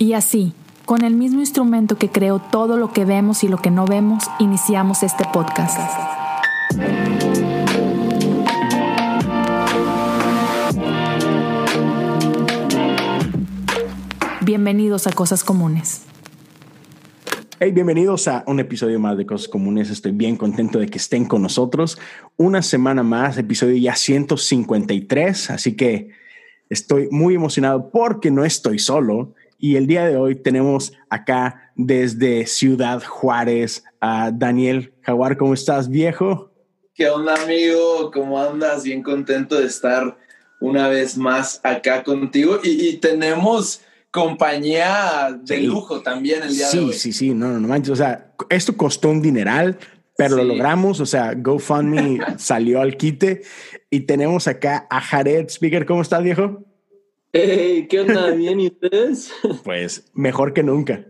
Y así, con el mismo instrumento que creó todo lo que vemos y lo que no vemos, iniciamos este podcast. Bienvenidos a Cosas Comunes. Hey, bienvenidos a un episodio más de Cosas Comunes. Estoy bien contento de que estén con nosotros. Una semana más, episodio ya 153, así que estoy muy emocionado porque no estoy solo. Y el día de hoy tenemos acá desde Ciudad Juárez a Daniel Jaguar. ¿Cómo estás, viejo? ¿Qué onda, amigo? ¿Cómo andas? Bien contento de estar una vez más acá contigo. Y, tenemos compañía de lujo también el día de hoy. Sí, sí, sí, no, no, no manches. O sea, esto costó un dineral, pero lo logramos. O sea, GoFundMe salió al quite y tenemos acá a Jared Speaker. ¿Cómo estás, viejo? Hey, ¿qué onda? ¿Bien y ustedes? Pues mejor que nunca.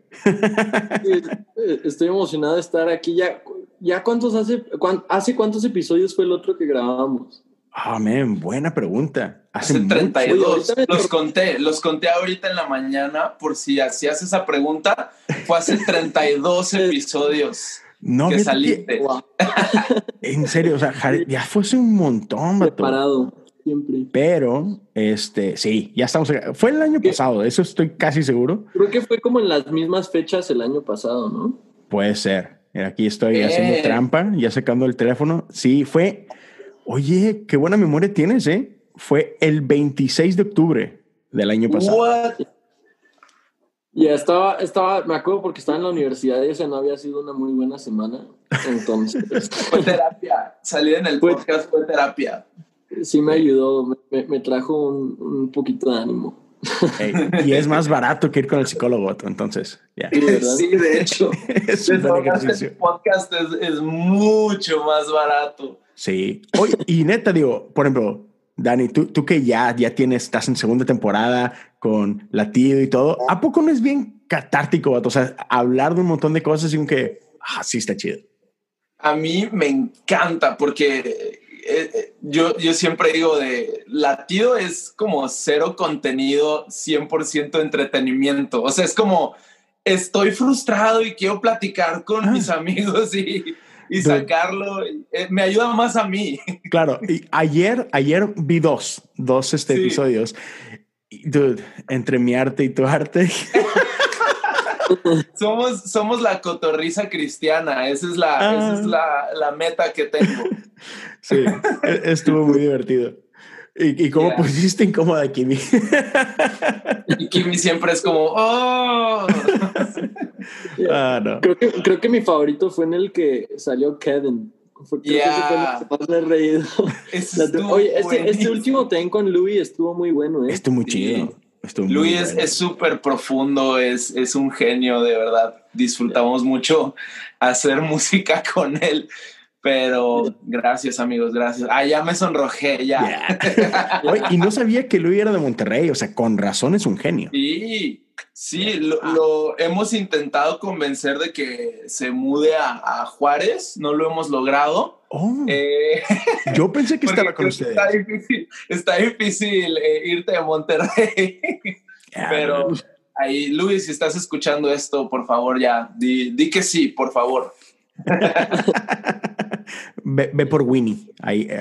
Estoy emocionado de estar aquí. ¿Ya, ya cuántos hace, hace cuántos episodios fue el otro que grabamos? Ah, buena pregunta. Hace, 32. los conté, los conté ahorita en la mañana por si hacías esa pregunta. Fue hace 32 episodios. No, que saliste. en serio, o sea, ya fuese un montón, Preparado. Pero, este, sí, ya estamos. Fue el año pasado, eso estoy casi seguro. Creo que fue como en las mismas fechas el año pasado, ¿no? Puede ser. Aquí estoy haciendo trampa, ya sacando el teléfono. Sí, fue. Oye, qué buena memoria tienes, ¿eh? Fue el 26 de octubre del año pasado. Ya estaba, estaba, me acuerdo porque estaba en la universidad y esa no había sido una muy buena semana. Entonces. fue terapia. Salir en el podcast fue terapia sí me ayudó, me, trajo un, poquito de ánimo. y es más barato que ir con el psicólogo, entonces. Sí, de hecho. es un El podcast es, mucho más barato. Sí. Oye, y neta, digo, por ejemplo, Dani, tú, tú que ya, ya tienes, estás en segunda temporada con Latido y todo, ¿a poco no es bien catártico? O sea, hablar de un montón de cosas y un que, ah, sí está chido. A mí me encanta porque eh, eh, yo, yo siempre digo de latido es como cero contenido, 100% entretenimiento. O sea, es como estoy frustrado y quiero platicar con ah. mis amigos y, y sacarlo. Eh, me ayuda más a mí. Claro, y ayer, ayer vi dos, dos este, episodios. Dude, entre mi arte y tu arte. somos, somos la cotorriza cristiana. Esa es la, esa es ah. la, la meta que tengo. Sí, e-, estuvo muy divertido. ¿Y, y cómo pusiste incómoda a Kimi? Y Kimi siempre es como, ¡oh! ah, no. creo, que, creo que mi favorito fue en el que salió Kevin. Creo que fue me he reído. Oye, este, este, último ten con Louis estuvo muy bueno. ¿eh? Estuvo muy chido. Luis es súper profundo, es, es un genio, de verdad. Disfrutamos mucho hacer música con él. Pero gracias, amigos, gracias. Ah, ya me sonrojé, ya. y no sabía que Luis era de Monterrey, o sea, con razón es un genio. Sí, sí, lo, hemos intentado convencer de que se mude a, Juárez, no lo hemos logrado. Oh, eh, yo pensé que estaba con ustedes. Está difícil, está difícil eh, irte a Monterrey, pero ahí, Luis, si estás escuchando esto, por favor, ya, di, di que sí, por favor. Ve, por Winnie. Ahí, eh.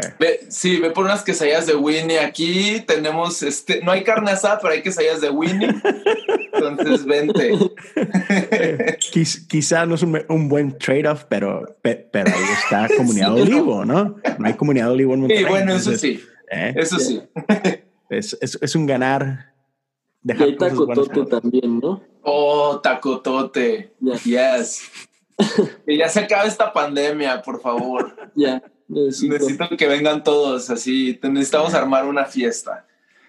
sí, ve por unas quesadillas de Winnie. Aquí tenemos, este, no hay carne asada, pero hay quesadillas de Winnie. Entonces, vente. quizá no es un, buen trade-off, pero, pero ahí está Comunidad Olivo, ¿no? No hay Comunidad Olivo en Monterrey. Sí, bueno, eso sí. ¿eh? Eso sí. Es, es, un ganar. Dejar y tacotote también, ¿no? Oh, tacotote. Yes que ya se acabe esta pandemia, por favor. Ya. necesito. que vengan todos así. Necesitamos armar una fiesta.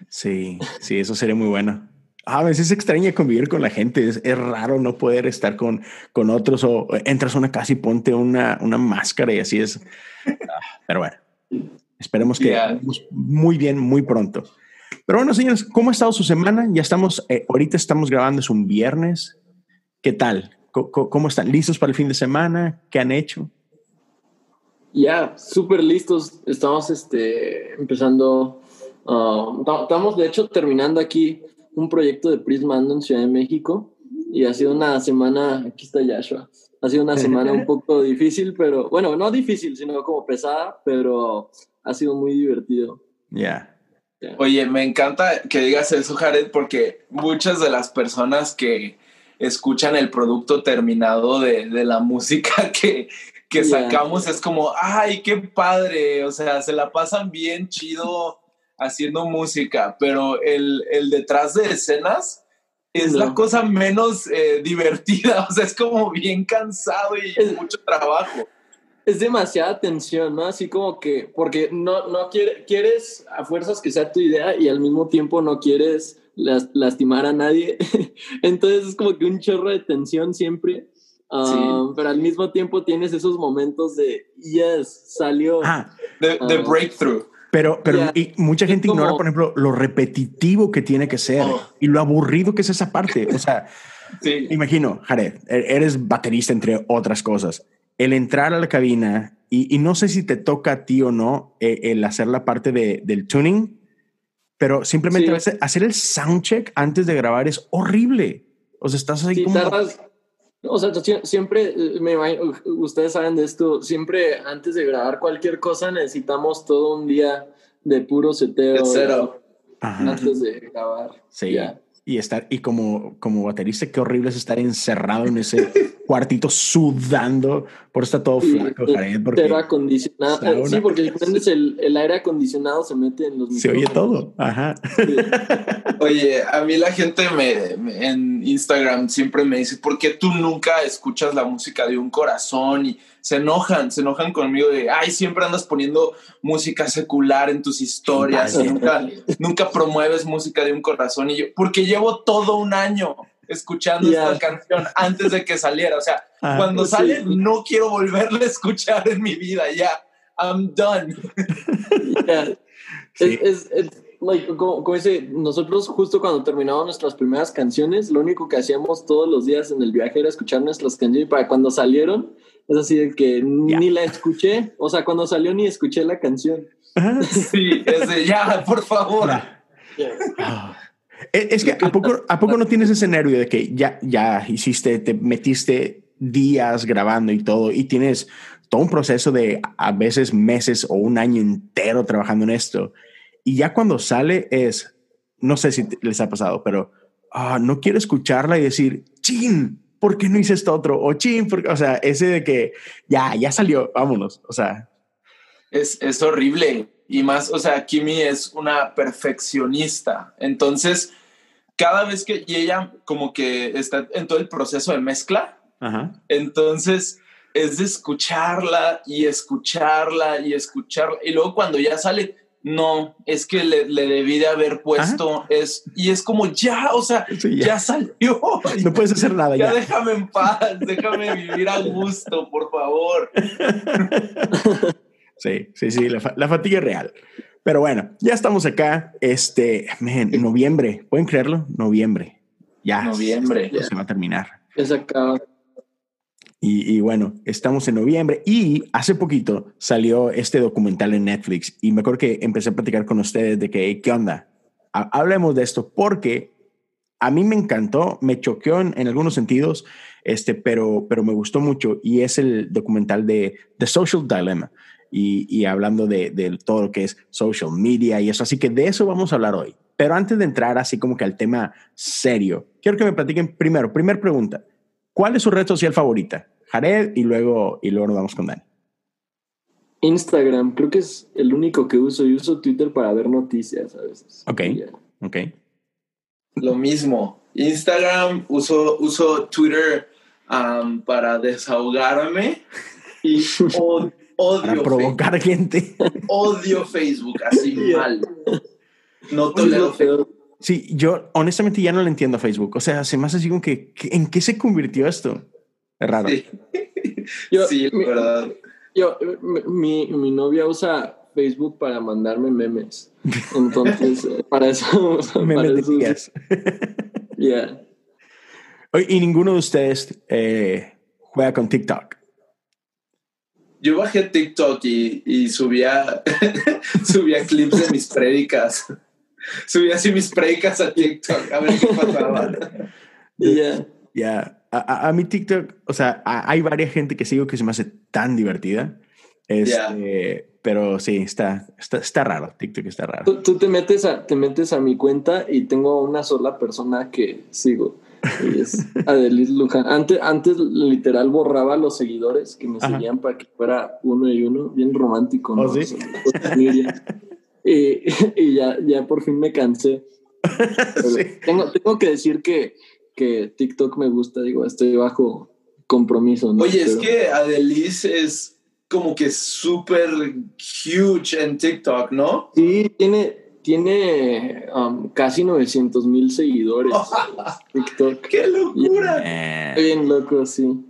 Sí, sí, eso sería muy bueno. A veces es extraña convivir con la gente. Es, raro no poder estar con, con otros o entras a una casa y ponte una, una máscara y así es. Pero bueno, esperemos que muy bien, muy pronto. Pero bueno, señores, ¿cómo ha estado su semana? Ya estamos, eh, ahorita estamos grabando, es un viernes. ¿Qué tal? ¿Cómo están? ¿Listos para el fin de semana? ¿Qué han hecho? Ya, súper listos. Estamos este, empezando, uh, estamos de hecho terminando aquí un proyecto de Prisma Ando en Ciudad de México y ha sido una semana, aquí está Yashua, ha sido una semana un poco difícil, pero bueno, no difícil, sino como pesada, pero ha sido muy divertido. Ya. Oye, me encanta que digas eso, Jared, porque muchas de las personas que escuchan el producto terminado de, de la música que, que sacamos es como, ay, qué padre, o sea, se la pasan bien chido haciendo música, pero el, el detrás de escenas es la cosa menos eh, divertida, o sea, es como bien cansado y mucho trabajo. Es demasiada tensión, ¿no? Así como que, porque no, no quieres a fuerzas que sea tu idea y al mismo tiempo no quieres lastimar a nadie. Entonces es como que un chorro de tensión siempre. Um, pero al mismo tiempo tienes esos momentos de, yes, salió. Ah, the, uh, breakthrough. Pero, pero y mucha gente ignora, por ejemplo, lo repetitivo que tiene que ser oh. y lo aburrido que es esa parte. O sea, imagino, Jared, e-, eres baterista entre otras cosas. El entrar a la cabina y, y no sé si te toca a ti o no eh, el hacer la parte de, del tuning, pero simplemente hacer el soundcheck antes de grabar es horrible. O sea, estás ahí como... o sea, siempre, eh, me ustedes saben de esto, siempre antes de grabar cualquier cosa necesitamos todo un día de puro seteo. cero. Antes de grabar. Sí y estar y como como baterista qué horrible es estar encerrado en ese cuartito sudando. Por estar todo flaco Jared porque aire acondicionado. sí porque el, el, aire acondicionado se mete en los se oye todo ajá. Oye a mí la gente me, en Instagram siempre me dice ¿por qué tú nunca escuchas la música de un corazón y se enojan, se enojan conmigo de, ay, siempre andas poniendo música secular en tus historias, nunca, nunca promueves música de un corazón. Y yo, porque llevo todo un año escuchando esta canción antes de que saliera. O sea, ah, cuando sale, no quiero volverla a escuchar en mi vida, ya. I'm done. Es, como, dice, nosotros justo cuando terminamos nuestras primeras canciones, lo único que hacíamos todos los días en el viaje era escuchar nuestras canciones para cuando salieron es así de que ni la escuché, o sea, cuando salió ni escuché la canción. sí, es ya, por favor. Ah. Es que ¿a poco, ¿a poco no tienes ese nervio de que ya, ya hiciste, te metiste días grabando y todo y tienes todo un proceso de a veces meses o un año entero trabajando en esto y ya cuando sale es, no sé si les ha pasado, pero ah, no quiero escucharla y decir, chin, ¿por qué no hice esto otro? O chin, porque, o sea, ese de que ya, ya salió, vámonos, o sea. Es, es horrible. Y más, o sea, Kimi es una perfeccionista. Entonces, cada vez que y ella como que está en todo el proceso de mezcla, entonces es de escucharla y escucharla y escucharla. Y luego cuando ya sale, no, es que le, debí de haber puesto es y es como ya, o sea, ya. salió. No puedes hacer nada ya. déjame en paz, déjame vivir a gusto, por favor. Sí, sí, sí, la, fatiga es real. Pero bueno, ya estamos acá. Este, en noviembre, ¿pueden creerlo? Noviembre. Ya. Noviembre. Se va a terminar. Es acá. Y, bueno, estamos en noviembre y hace poquito salió este documental en Netflix y me acuerdo que empecé a platicar con ustedes de que, ¿qué onda? Hablemos de esto porque a mí me encantó, me choqueó en, algunos sentidos, este, pero, pero me gustó mucho y es el documental de The Social Dilemma y, y hablando de, de todo lo que es social media y eso. Así que de eso vamos a hablar hoy. Pero antes de entrar así como que al tema serio, quiero que me platiquen primero, primera pregunta, ¿cuál es su red social favorita? Jared y luego, y luego nos vamos con Dani. Instagram, creo que es el único que uso. Y uso Twitter para ver noticias a veces. Ok, ok. Lo mismo. Instagram, uso, uso Twitter um, para desahogarme y odio, para provocar gente. Odio Facebook, así mal. No tolero Facebook. Sí, yo honestamente ya no le entiendo a Facebook. O sea, se me hace así como que, ¿en qué se convirtió esto? Es raro. Sí, yo, sí mi, verdad. Yo, mi, mi novia usa Facebook para mandarme memes. Entonces, para eso. Memes de Yeah. ¿Y ninguno de ustedes eh, juega con TikTok? Yo bajé TikTok y, y subía, subía clips de mis prédicas. Subí así mis predicas a TikTok, a ver qué pasaba. Ya. Ya, a- a mi TikTok, o sea, a- hay varias gente que sigo que se me hace tan divertida. Este, Pero sí, está, está, está raro. TikTok está raro. Tú, tú te, metes a, te metes a mi cuenta y tengo una sola persona que sigo. Y es Adelis Luján. Antes, antes literal borraba los seguidores que me Ajá. seguían para que fuera uno y uno, bien romántico. ¿no? ¿Oh, sí? Y, y ya, ya por fin me cansé. Sí. tengo, tengo que decir que, que TikTok me gusta, digo, estoy bajo compromiso. ¿no? Oye, es que Adelis es como que súper huge en TikTok, ¿no? Sí, tiene, tiene um, casi 900 mil seguidores. TikTok. ¡Qué locura! Estoy bien loco, sí.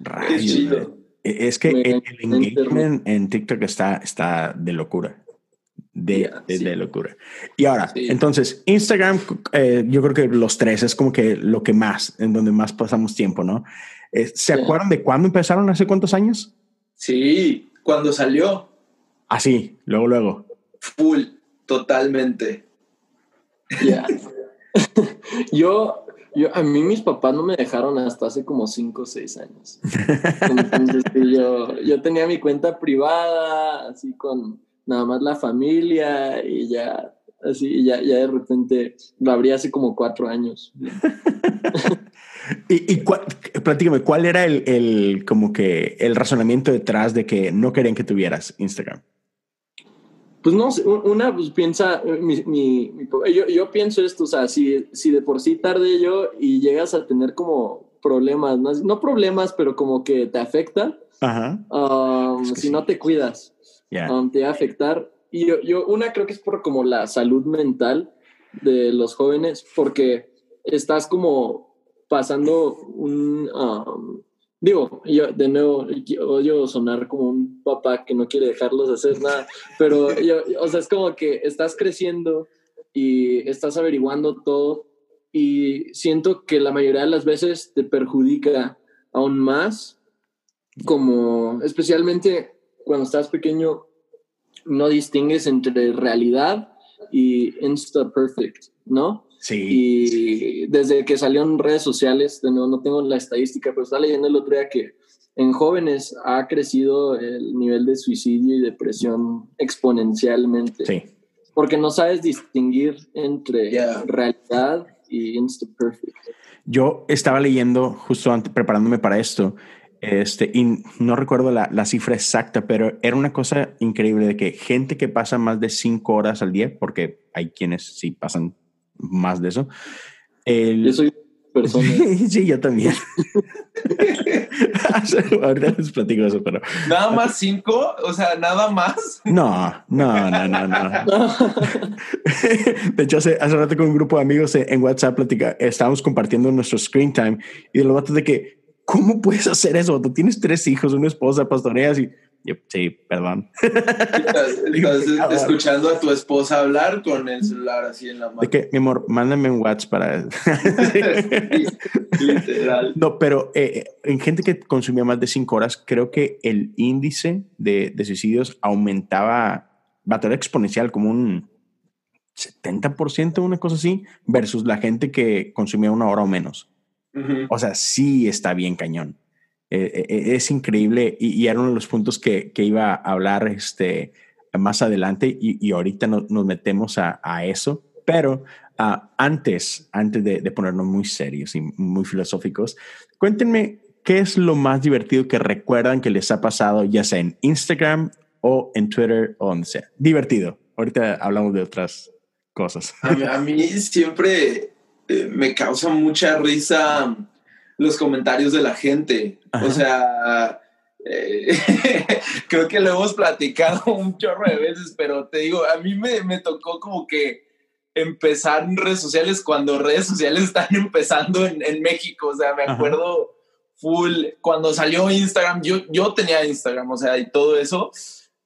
rayos, chido. Es que Me- el, el me engagement en TikTok está, está de locura. De, de, sí. de locura. Y ahora, Sí. entonces, Instagram, eh, yo creo que los tres es como que lo que más, en donde más pasamos tiempo, ¿no? Eh, ¿Se acuerdan de cuándo empezaron? ¿Hace cuántos años? Sí, cuando salió, Así, luego, luego. full, totalmente. Ya. yo, yo, a mí mis papás no me dejaron hasta hace como 5 o 6 años. Entonces, yo, yo tenía mi cuenta privada, así con nada más la familia y ya, así, y ya, ya de repente lo abrí hace como 4 años. Y, y cuál- platícame, ¿cuál era el, el, como que el razonamiento detrás de que no querían que tuvieras Instagram? Pues no, una pues piensa, eh, mi, mi- mi yo, yo pienso esto, o sea, si, si de por sí tardé yo y llegas a tener como problemas, no, no problemas, pero como que te afecta, Ajá. um, Es que si sí. no te cuidas, Ya. um, te va a afectar. Y yo, yo, una creo que es por como la salud mental de los jóvenes, porque estás como pasando un... um, digo, yo de nuevo odio sonar como un papá que no quiere dejarlos hacer nada, pero yo, o sea, es como que estás creciendo y estás averiguando todo y siento que la mayoría de las veces te perjudica aún más, como especialmente cuando estás pequeño, no distingues entre realidad y Insta Perfect, ¿no? Sí. Y desde que salieron redes sociales, no tengo la estadística, pero estaba leyendo el otro día que en jóvenes ha crecido el nivel de suicidio y depresión exponencialmente. Sí. Porque no sabes distinguir entre Yeah. realidad y Insta Perfect. Yo estaba leyendo justo antes, preparándome para esto, este, y no recuerdo la, la cifra exacta, pero era una cosa increíble de que gente que pasa más de cinco horas al día, porque hay quienes sí pasan más de eso. el- Yo soy persona. sí, yo también. Ahorita les platico eso, pero Nada más cinco, o sea, nada más. no, no, no, no, no. De hecho, hace, hace rato con un grupo de amigos en en WhatsApp platica, estábamos compartiendo nuestro screen time y de los vatos de que, ¿cómo puedes hacer eso? Tú tienes tres hijos, una esposa, pastoreas y yo, sí, perdón. Estás, estás escuchando a tu esposa hablar con el celular así en la mano. De que, mi amor, mándame un WhatsApp para... Literal. No, pero eh, eh, en gente que consumía más de cinco horas, creo que el índice de, de suicidios aumentaba, batalla exponencial, como un 70%, una cosa así, versus la gente que consumía una hora o menos. Ujú. O sea, sí está bien cañón. Eh, eh, es increíble y, y era uno de los puntos que, que iba a hablar este, más adelante y, y ahorita no- nos metemos a, a eso, pero ah, antes, antes de, de ponernos muy serios y muy filosóficos, cuéntenme qué es lo más divertido que recuerdan que les ha pasado, ya sea en Instagram o en Twitter o donde sea. Divertido. Ahorita hablamos de otras cosas. A mí, a mí siempre eh, me causa mucha risa los comentarios de la gente. Ajá. O sea, eh, creo que lo hemos platicado un chorro de veces, pero te digo, a mí me, me tocó como que empezar en redes sociales cuando redes sociales están empezando en, en México. O sea, me Ajá. acuerdo full cuando salió Instagram, yo, yo tenía Instagram, o sea, y todo eso,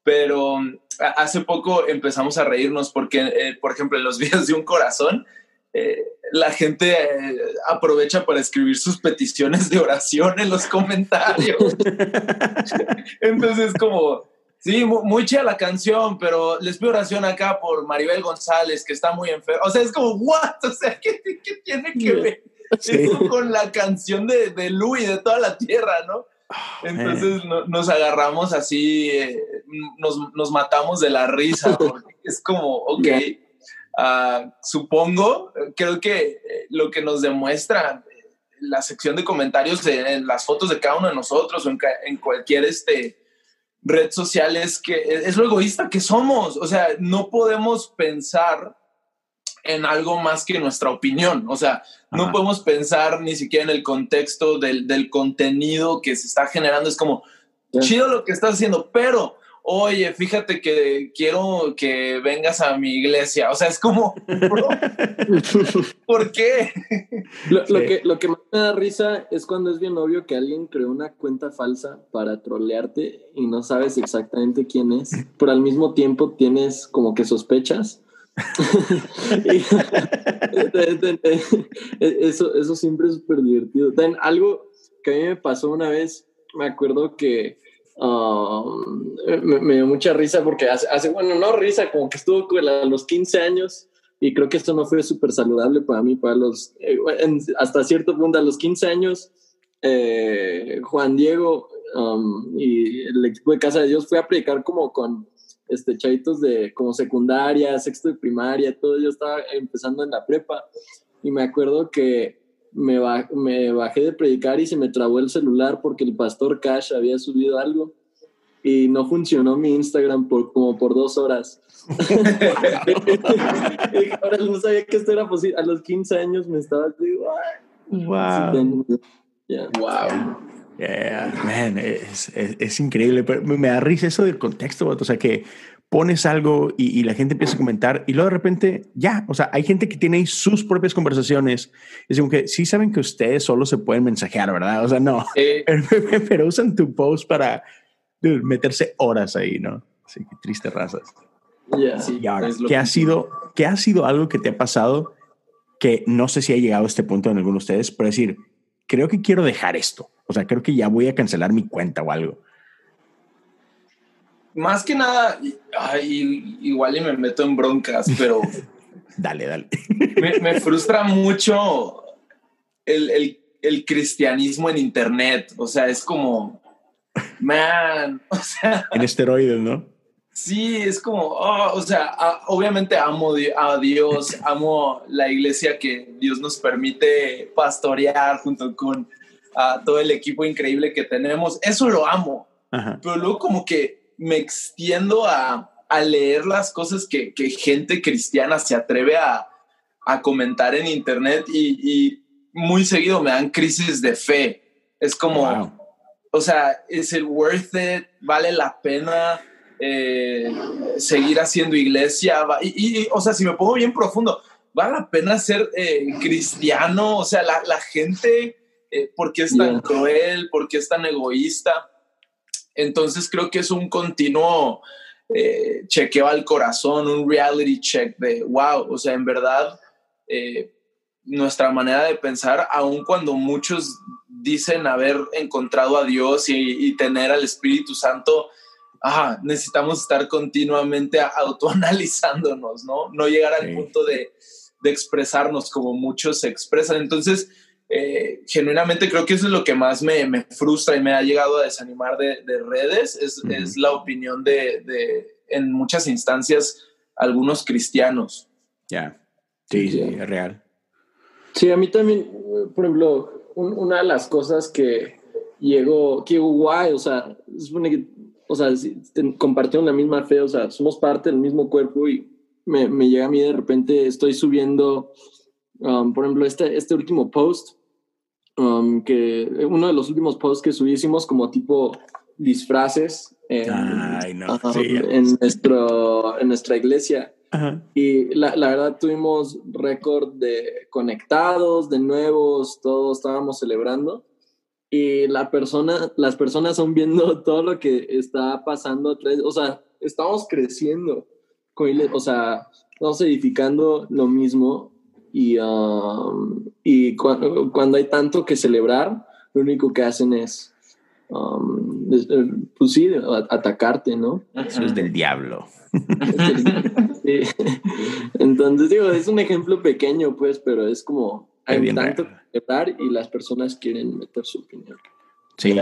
pero a- hace poco empezamos a reírnos porque, eh, por ejemplo, en los videos de un corazón, eh, la gente eh, aprovecha para escribir sus peticiones de oración en los comentarios. Entonces, como Sí, muy chida la canción, pero les pido oración acá por Maribel González, que está muy enferma. O sea, es como, ¿what? O sea, ¿qué, qué tiene que ver eso con la canción de, de Louis de toda la tierra, no? Ah, Entonces nos agarramos así, eh, nos, nos, matamos de la risa, porque es como, ok, uh, supongo, creo que eh, lo que nos demuestra la sección de comentarios en las fotos de cada uno de nosotros o en, en cualquier este, red social es que es lo egoísta que somos. O sea, no podemos pensar en algo más que nuestra opinión. O sea, no podemos pensar ni siquiera en el contexto del, del, contenido que se está generando. Es como, chido lo que estás haciendo, pero oye, fíjate que quiero que vengas a mi iglesia. O sea, es como, ¿por qué? Lo, que, lo que me da risa es cuando es bien obvio que alguien creó una cuenta falsa para trolearte y no sabes exactamente quién es, pero al mismo tiempo tienes como que sospechas. eso, eso siempre es súper divertido. Algo que a mí me pasó una vez, me acuerdo que Um, me, dio mucha risa porque hace, bueno, no risa, como que estuvo a los 15 años y creo que esto no fue súper saludable para mí, para los, eh, hasta cierto punto, a los 15 años, eh, Juan Diego um, y el equipo de Casa de Dios fue a predicar como con este, chavitos de como secundaria, sexto de primaria, todo, yo estaba empezando en la prepa y me acuerdo que me, me bajé de predicar y se me trabó el celular porque el pastor Cash había subido algo y no funcionó mi Instagram por como por dos horas. Ahora no sabía que esto era posible. A los 15 años me estaba digo, wow. Wow. Yeah, man, es, es, es, increíble, pero me da risa eso del contexto, o sea, que pones algo y, la gente empieza a comentar y luego de repente ya, o sea, hay gente que tiene sus propias conversaciones. Es como que sí saben que ustedes solo se pueden mensajear, ¿verdad? O sea, no, pero, usan tu post para meterse horas ahí, ¿no? Así que triste razas. y ahora, ¿qué ha, sido, ¿qué ha sido algo que te ha pasado que no sé si ha llegado a este punto en alguno de ustedes, pero decir, creo que quiero dejar esto. O sea, creo que ya voy a cancelar mi cuenta o algo más que nada, igual y me meto en broncas, pero... dale, dale. me, frustra mucho el, cristianismo en Internet. O sea, es como, man, o sea... En esteroides, ¿no? Sí, es como, oh, o sea, obviamente amo a Dios, amo la iglesia que Dios nos permite pastorear junto con todo el equipo increíble que tenemos. Eso lo amo. Pero luego como que me extiendo a, a leer las cosas que, que, gente cristiana se atreve a, a comentar en internet y, y, muy seguido me dan crisis de fe. Es como, o sea, ¿es el worth it? ¿Vale la pena eh, seguir haciendo iglesia? Y, y, o sea, si me pongo bien profundo, ¿vale la pena ser eh, cristiano? O sea, la, la gente, eh, ¿por qué es tan cruel? ¿Por qué es tan egoísta? Entonces creo que es un continuo eh, chequeo al corazón, un reality check de, wow, o sea, en verdad, nuestra manera de pensar, aun cuando muchos dicen haber encontrado a Dios y, tener al Espíritu Santo, necesitamos estar continuamente autoanalizándonos, ¿no? No llegar al punto de, de expresarnos como muchos se expresan. Entonces, eh, genuinamente creo que eso es lo que más me, me, frustra y me ha llegado a desanimar de, de redes, es, es, la opinión de, de, en muchas instancias, algunos cristianos. Ya, sí, sí, es real. Sí, a mí también, por ejemplo, una de las cosas que llegó, que guay, o sea, supone que, o sea, compartieron la misma fe, o sea, somos parte del mismo cuerpo y me, me llega a mí de repente, estoy subiendo, um, por ejemplo, este, este último post, Um, que uno de los últimos posts que subimos como tipo disfraces en, en, nuestro, en nuestra iglesia. Y la, la, verdad tuvimos récord de conectados, de nuevos, todos estábamos celebrando. Y la persona, las personas son viendo todo lo que está pasando. O sea, estamos creciendo. O sea, estamos edificando lo mismo y, um, y cuando hay tanto que celebrar, lo único que hacen es um, eh, pues sí, atacarte, ¿no? Eso es del diablo. Entonces, digo, es un ejemplo pequeño, pues, pero es como hay tanto que hablar y las personas quieren meter su opinión. Sí,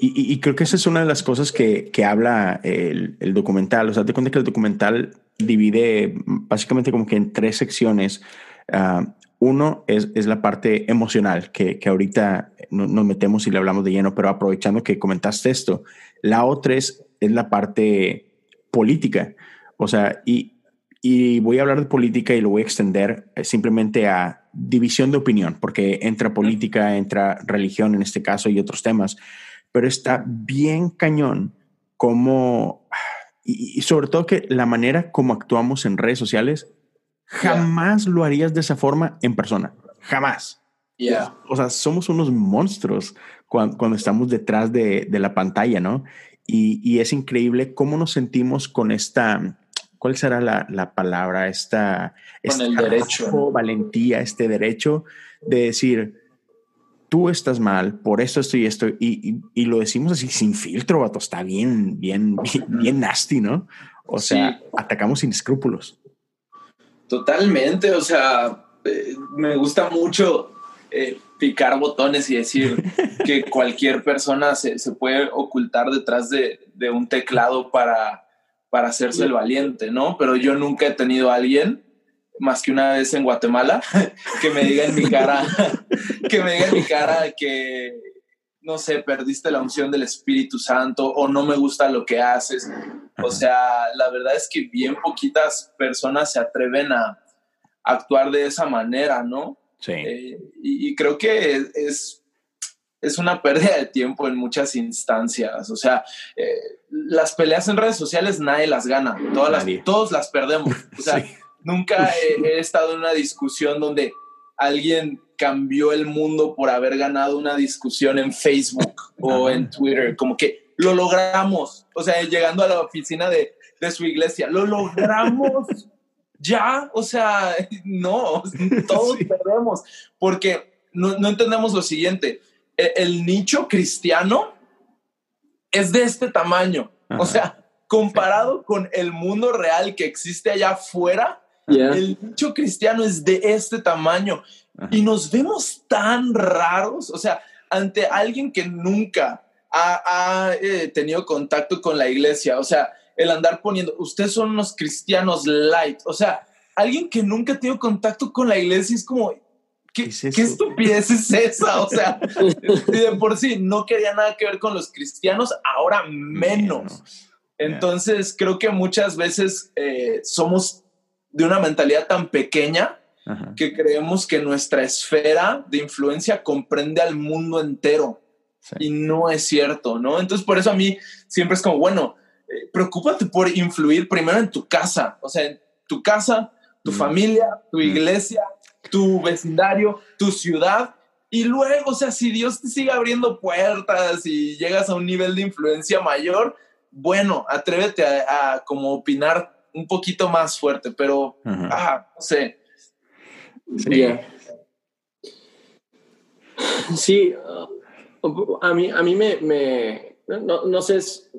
y, y, creo que esa es una de las cosas que, que habla el, el, documental. O sea, te cuenta que el documental divide básicamente como que en tres secciones. Uh, uno es, es, la parte emocional, que, que ahorita nos metemos y le hablamos de lleno, pero aprovechando que comentaste esto. La otra es, es la parte política. O sea, y, y voy a hablar de política y lo voy a extender eh, simplemente a división de opinión, porque entra política, entra religión en este caso y otros temas, pero está bien cañón como, y, sobre todo que la manera como actuamos en redes sociales, jamás lo harías de esa forma en persona, jamás. Yeah. O sea, somos unos monstruos cuando, cuando estamos detrás de, de, la pantalla, ¿no? Y, y es increíble cómo nos sentimos con esta ¿cuál será la, la palabra? Esta, Con el derecho. valentía, este derecho de decir, tú estás mal, por esto estoy esto, y, y, y, lo decimos así sin filtro, vato, está bien, bien, bien, nasty, ¿no? O sea, atacamos sin escrúpulos. Totalmente, o sea, eh, me gusta mucho eh, picar botones y decir que cualquier persona se, se puede ocultar detrás de, de un teclado para para hacerse el valiente, ¿no? Pero yo nunca he tenido a alguien, más que una vez en Guatemala, que me diga en mi cara, que me diga en mi cara que, no sé, perdiste la unción del Espíritu Santo o no me gusta lo que haces. O sea, la verdad es que bien poquitas personas se atreven a actuar de esa manera, ¿no? Sí. Eh, y, y, creo que es, es, es, una pérdida de tiempo en muchas instancias. O sea, eh, las peleas en redes sociales nadie las gana, todas las, todos las perdemos. O sea, sí. nunca he, he, estado en una discusión donde alguien cambió el mundo por haber ganado una discusión en Facebook o en Twitter, como que lo logramos, o sea, llegando a la oficina de, de su iglesia, lo logramos ya, o sea, no, todos sí. perdemos, porque no, no entendemos lo siguiente, el, el nicho cristiano es de este tamaño. Ajá. O sea, comparado con el mundo real que existe allá afuera, yeah. el nicho cristiano es de este tamaño. Ajá. Y nos vemos tan raros, o sea, ante alguien que nunca ha, ha eh, tenido contacto con la iglesia, o sea, el andar poniendo, ustedes son unos cristianos light, o sea, alguien que nunca ha tenido contacto con la iglesia es como, ¿Qué, ¿Qué, es ¿Qué, estupidez es esa? O sea, de por sí no quería nada que ver con los cristianos, ahora menos. menos. Entonces, yeah. creo que muchas veces eh, somos de una mentalidad tan pequeña que creemos que nuestra esfera de influencia comprende al mundo entero. Sí. Y no es cierto, ¿no? Entonces, por eso a mí siempre es como, bueno, eh, preocúpate por influir primero en tu casa, o sea, en tu casa, tu mm. familia, tu mm. iglesia, tu vecindario, tu ciudad. Y luego, o sea, si Dios te sigue abriendo puertas y llegas a un nivel de influencia mayor, bueno, atrévete a, a como opinar un poquito más fuerte, pero, uh -huh. ah, no sé. Sí. Yeah. Sí, uh, a mí, a mí me, me no, no, sé, es,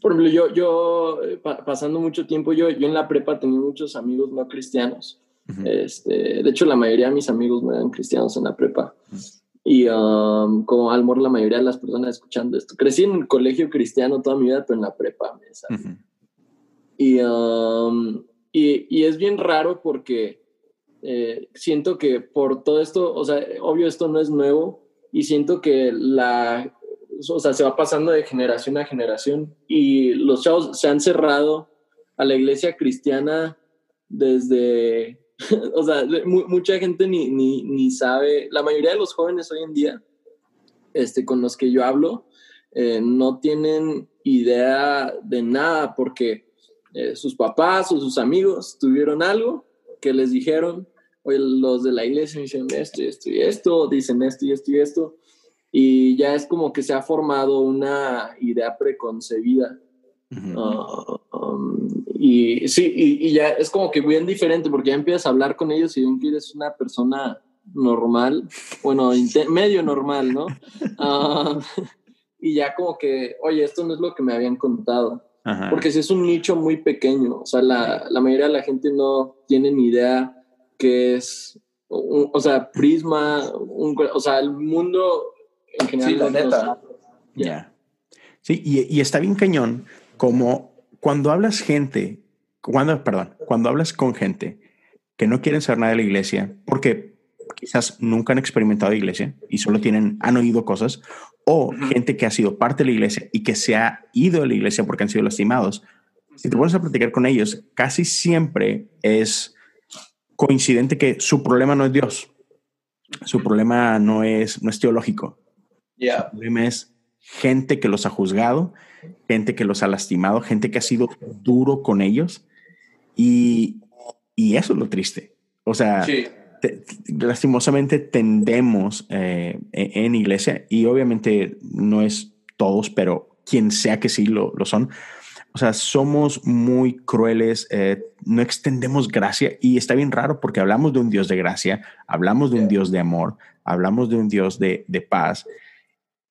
por ejemplo, yo, yo pasando mucho tiempo, yo, yo en la prepa tenía muchos amigos no cristianos. Uh -huh. este, de hecho, la mayoría de mis amigos no eran cristianos en la prepa. Uh -huh. Y um, como al la mayoría de las personas escuchando esto, crecí en un colegio cristiano toda mi vida, pero en la prepa me uh -huh. y, um, y, y, es bien raro porque eh, siento que por todo esto, o sea, obvio esto no es nuevo y siento que la, o sea, se va pasando de generación a generación y los chavos se han cerrado a la iglesia cristiana desde o sea, mucha gente ni, ni, ni, sabe, la mayoría de los jóvenes hoy en día, este, con los que yo hablo, eh, no tienen idea de nada porque eh, sus papás o sus amigos tuvieron algo que les dijeron, oye, los de la iglesia dicen esto y esto y esto, dicen esto y esto y esto, y ya es como que se ha formado una idea preconcebida. Uh -huh. uh, um, y sí, y, y, ya es como que bien diferente porque ya empiezas a hablar con ellos y ven que eres una persona normal, bueno, medio normal, ¿no? Uh, y ya como que, oye, esto no es lo que me habían contado. Porque si es un nicho muy pequeño, o sea, la, la mayoría de la gente no tiene ni idea qué es, o sea, Prisma, o sea, el mundo en general. Sí, la neta. Ya. Sí, y, y, está bien cañón como cuando hablas gente, cuando, perdón, cuando hablas con gente que no quieren saber nada de la iglesia, porque quizás nunca han experimentado iglesia y solo tienen, han oído cosas, o gente que ha sido parte de la iglesia y que se ha ido de la iglesia porque han sido lastimados, si te pones a platicar con ellos, casi siempre es coincidente que su problema no es Dios, su problema no es, no es teológico, yeah. su problema es gente que los ha juzgado, gente que los ha lastimado, gente que ha sido duro con ellos y, y eso es lo triste. O sea, sí lastimosamente tendemos eh, e-, en iglesia y obviamente no es todos, pero quien sea que sí lo, lo son. O sea, somos muy crueles, eh, no extendemos gracia y está bien raro porque hablamos de un Dios de gracia, hablamos de un Dios de amor, hablamos de un Dios de, de paz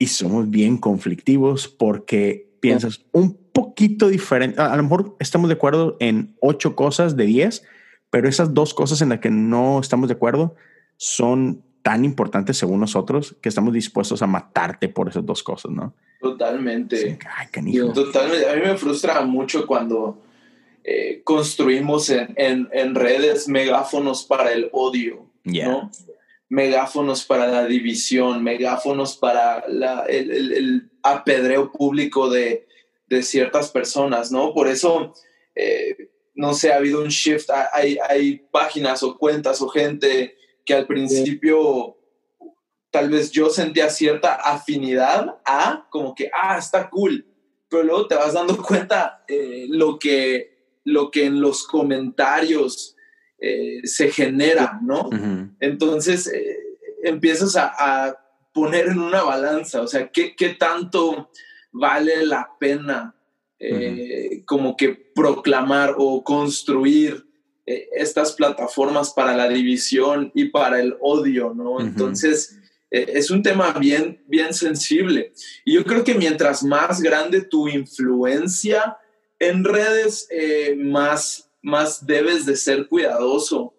y somos bien conflictivos porque piensas un poquito diferente. A, a lo mejor estamos de acuerdo en ocho cosas de diez, pero esas dos cosas en las que no estamos de acuerdo son tan importantes según nosotros que estamos dispuestos a matarte por esas dos cosas, ¿no? Totalmente. Sí, ay, canijo. Totalmente. A mí me frustra mucho cuando eh, construimos en, en, en, redes megáfonos para el odio, Yeah. ¿no? Megáfonos para la división, megáfonos para el, apedreo público de, ciertas personas, ¿no? Por eso... Eh, no sé, ha habido un shift, hay, hay páginas o cuentas o gente que al principio tal vez yo sentía cierta afinidad a como que, ah, está cool, pero luego te vas dando cuenta eh, lo, que, lo que en los comentarios eh, se genera, ¿no? Uh -huh. Entonces eh, empiezas a, a, poner en una balanza, o sea, ¿qué, qué tanto vale la pena? Eh, como que proclamar o construir estas plataformas para la división y para el odio, ¿no? Entonces, es un tema bien, bien sensible. Y yo creo que mientras más grande tu influencia en redes, eh, más, más debes de ser cuidadoso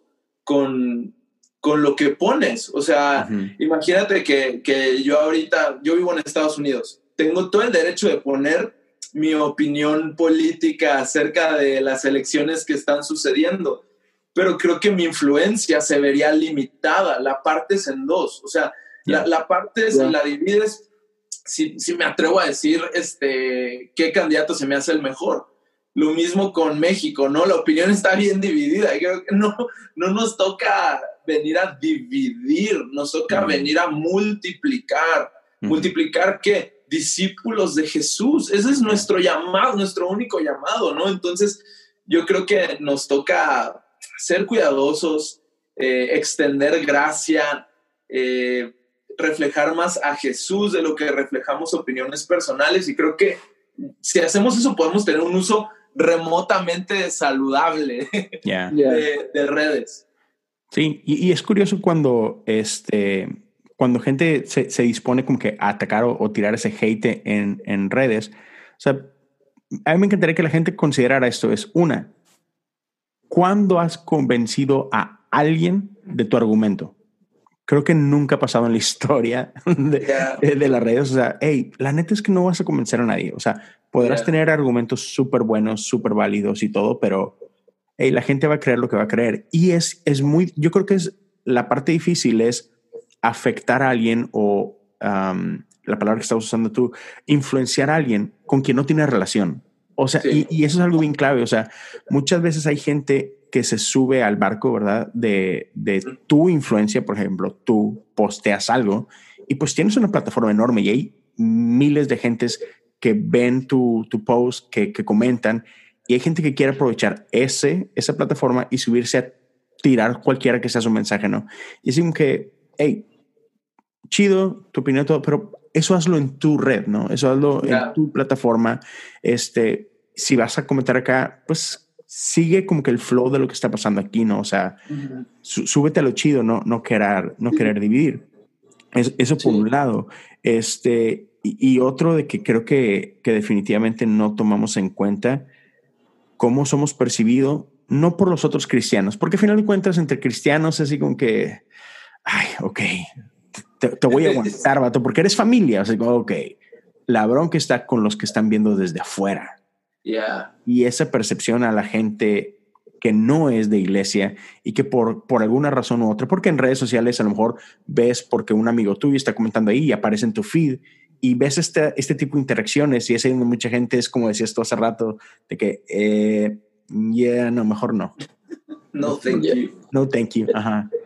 con, con lo que pones. O sea, imagínate que, que yo ahorita, yo vivo en Estados Unidos, tengo todo el derecho de poner mi opinión política acerca de las elecciones que están sucediendo, pero creo que mi influencia se vería limitada, la partes en dos, o sea, Yeah. la, la partes, Yeah. la divides, si, si me atrevo a decir este, qué candidato se me hace el mejor. Lo mismo con México, ¿no? La opinión está bien dividida. Creo que no, no nos toca venir a dividir, nos toca venir a multiplicar. ¿Multiplicar qué? Discípulos de Jesús. Ese es nuestro llamado, nuestro único llamado, ¿no? Entonces, yo creo que nos toca ser cuidadosos, eh, extender gracia, eh, reflejar más a Jesús de lo que reflejamos opiniones personales y creo que si hacemos eso podemos tener un uso remotamente saludable Yeah. De, de redes. Sí, y, y es curioso cuando este cuando gente se, se dispone como que a atacar o, o tirar ese hate en, en redes. O sea, a mí me encantaría que la gente considerara esto. Es una, ¿cuándo has convencido a alguien de tu argumento? Creo que nunca ha pasado en la historia de, Yeah. de- de las redes. O sea, hey, la neta es que no vas a convencer a nadie. O sea, podrás Yeah. tener argumentos súper buenos, súper válidos y todo, pero hey, la gente va a creer lo que va a creer. Y es, es muy, yo creo que es la parte difícil es afectar a alguien o um, la palabra que estás usando tú, influenciar a alguien con quien no tiene relación. O sea, Sí. y, y eso es algo bien clave. O sea, muchas veces hay gente que se sube al barco, ¿verdad? De, de tu influencia, por ejemplo, tú posteas algo y pues tienes una plataforma enorme y hay miles de gentes que ven tu, tu post, que, que comentan y hay gente que quiere aprovechar ese, esa plataforma y subirse a tirar cualquiera que sea su mensaje, ¿no? Y es como que, hey, chido, tu opinión, todo, pero eso hazlo en tu red, ¿no? Eso hazlo Ya. en tu plataforma. Este, si vas a comentar acá, pues sigue como que el flow de lo que está pasando aquí, ¿no? O sea, sú- súbete a lo chido, no, no querer, no querer dividir. Es- eso por Sí. un lado. Este, y, otro de que creo que, que definitivamente no tomamos en cuenta cómo somos percibidos, no por los otros cristianos, porque al final de cuentas entre cristianos es así como que, ay, ok, te, voy a aguantar, vato, porque eres familia, o sea, ok, la bronca está con los que están viendo desde afuera. Y esa percepción a la gente que no es de iglesia y que por, por alguna razón u otra, porque en redes sociales a lo mejor ves porque un amigo tuyo está comentando ahí y aparece en tu feed y ves este, este tipo de interacciones y es ahí donde mucha gente es como decías tú hace rato, de que, eh, yeah, no, mejor no. No, thank you. No, thank you. Ajá.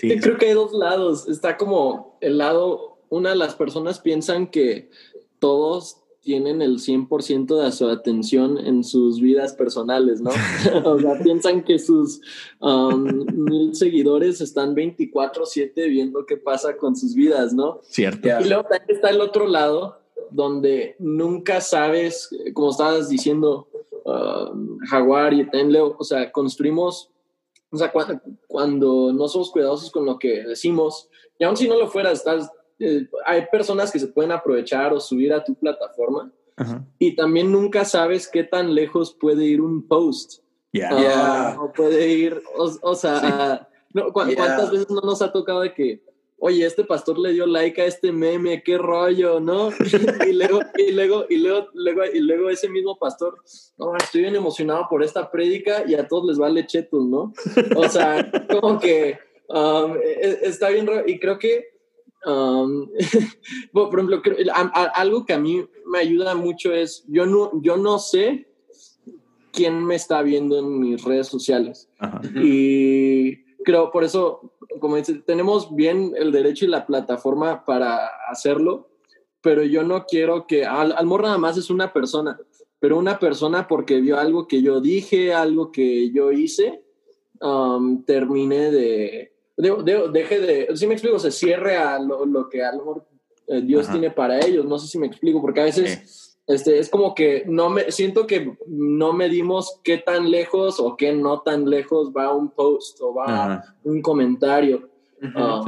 Sí. Creo que hay dos lados. Está como el lado, una de las personas piensan que todos tienen el 100% de su atención en sus vidas personales, ¿no? o sea, piensan que sus um, mil seguidores están 24/7 viendo qué pasa con sus vidas, ¿no? Cierto. Y luego está el otro lado, donde nunca sabes, como estabas diciendo, um, Jaguar y Tenleo, o sea, construimos, o sea, cuando, cuando no somos cuidadosos con lo que decimos, y aún si no lo fuera, estás eh, hay personas que se pueden aprovechar o subir a tu plataforma y también nunca sabes qué tan lejos puede ir un post. Yeah. O puede ir, o, sea, ¿cuántas veces no nos ha tocado de que, oye, este pastor le dio like a este meme, qué rollo, ¿no? y luego, y luego, y luego, luego, y luego ese mismo pastor, no, estoy bien emocionado por esta prédica y a todos les vale chetos, ¿no? O sea, como que um, e, e, está bien, y creo que Um, por ejemplo, algo que a mí me ayuda mucho es, yo no, yo no sé quién me está viendo en mis redes sociales. Y creo, por eso, como dice, tenemos bien el derecho y la plataforma para hacerlo, pero yo no quiero que, al, Almor nada más es una persona, pero una persona porque vio algo que yo dije, algo que yo hice, um, termine de deje de, si me explico, se cierre a lo, que a lo mejor eh, Dios tiene para ellos, no sé si me explico, porque a veces este, es como que no me, siento que no medimos qué tan lejos o qué no tan lejos va un post o va un comentario. Ah,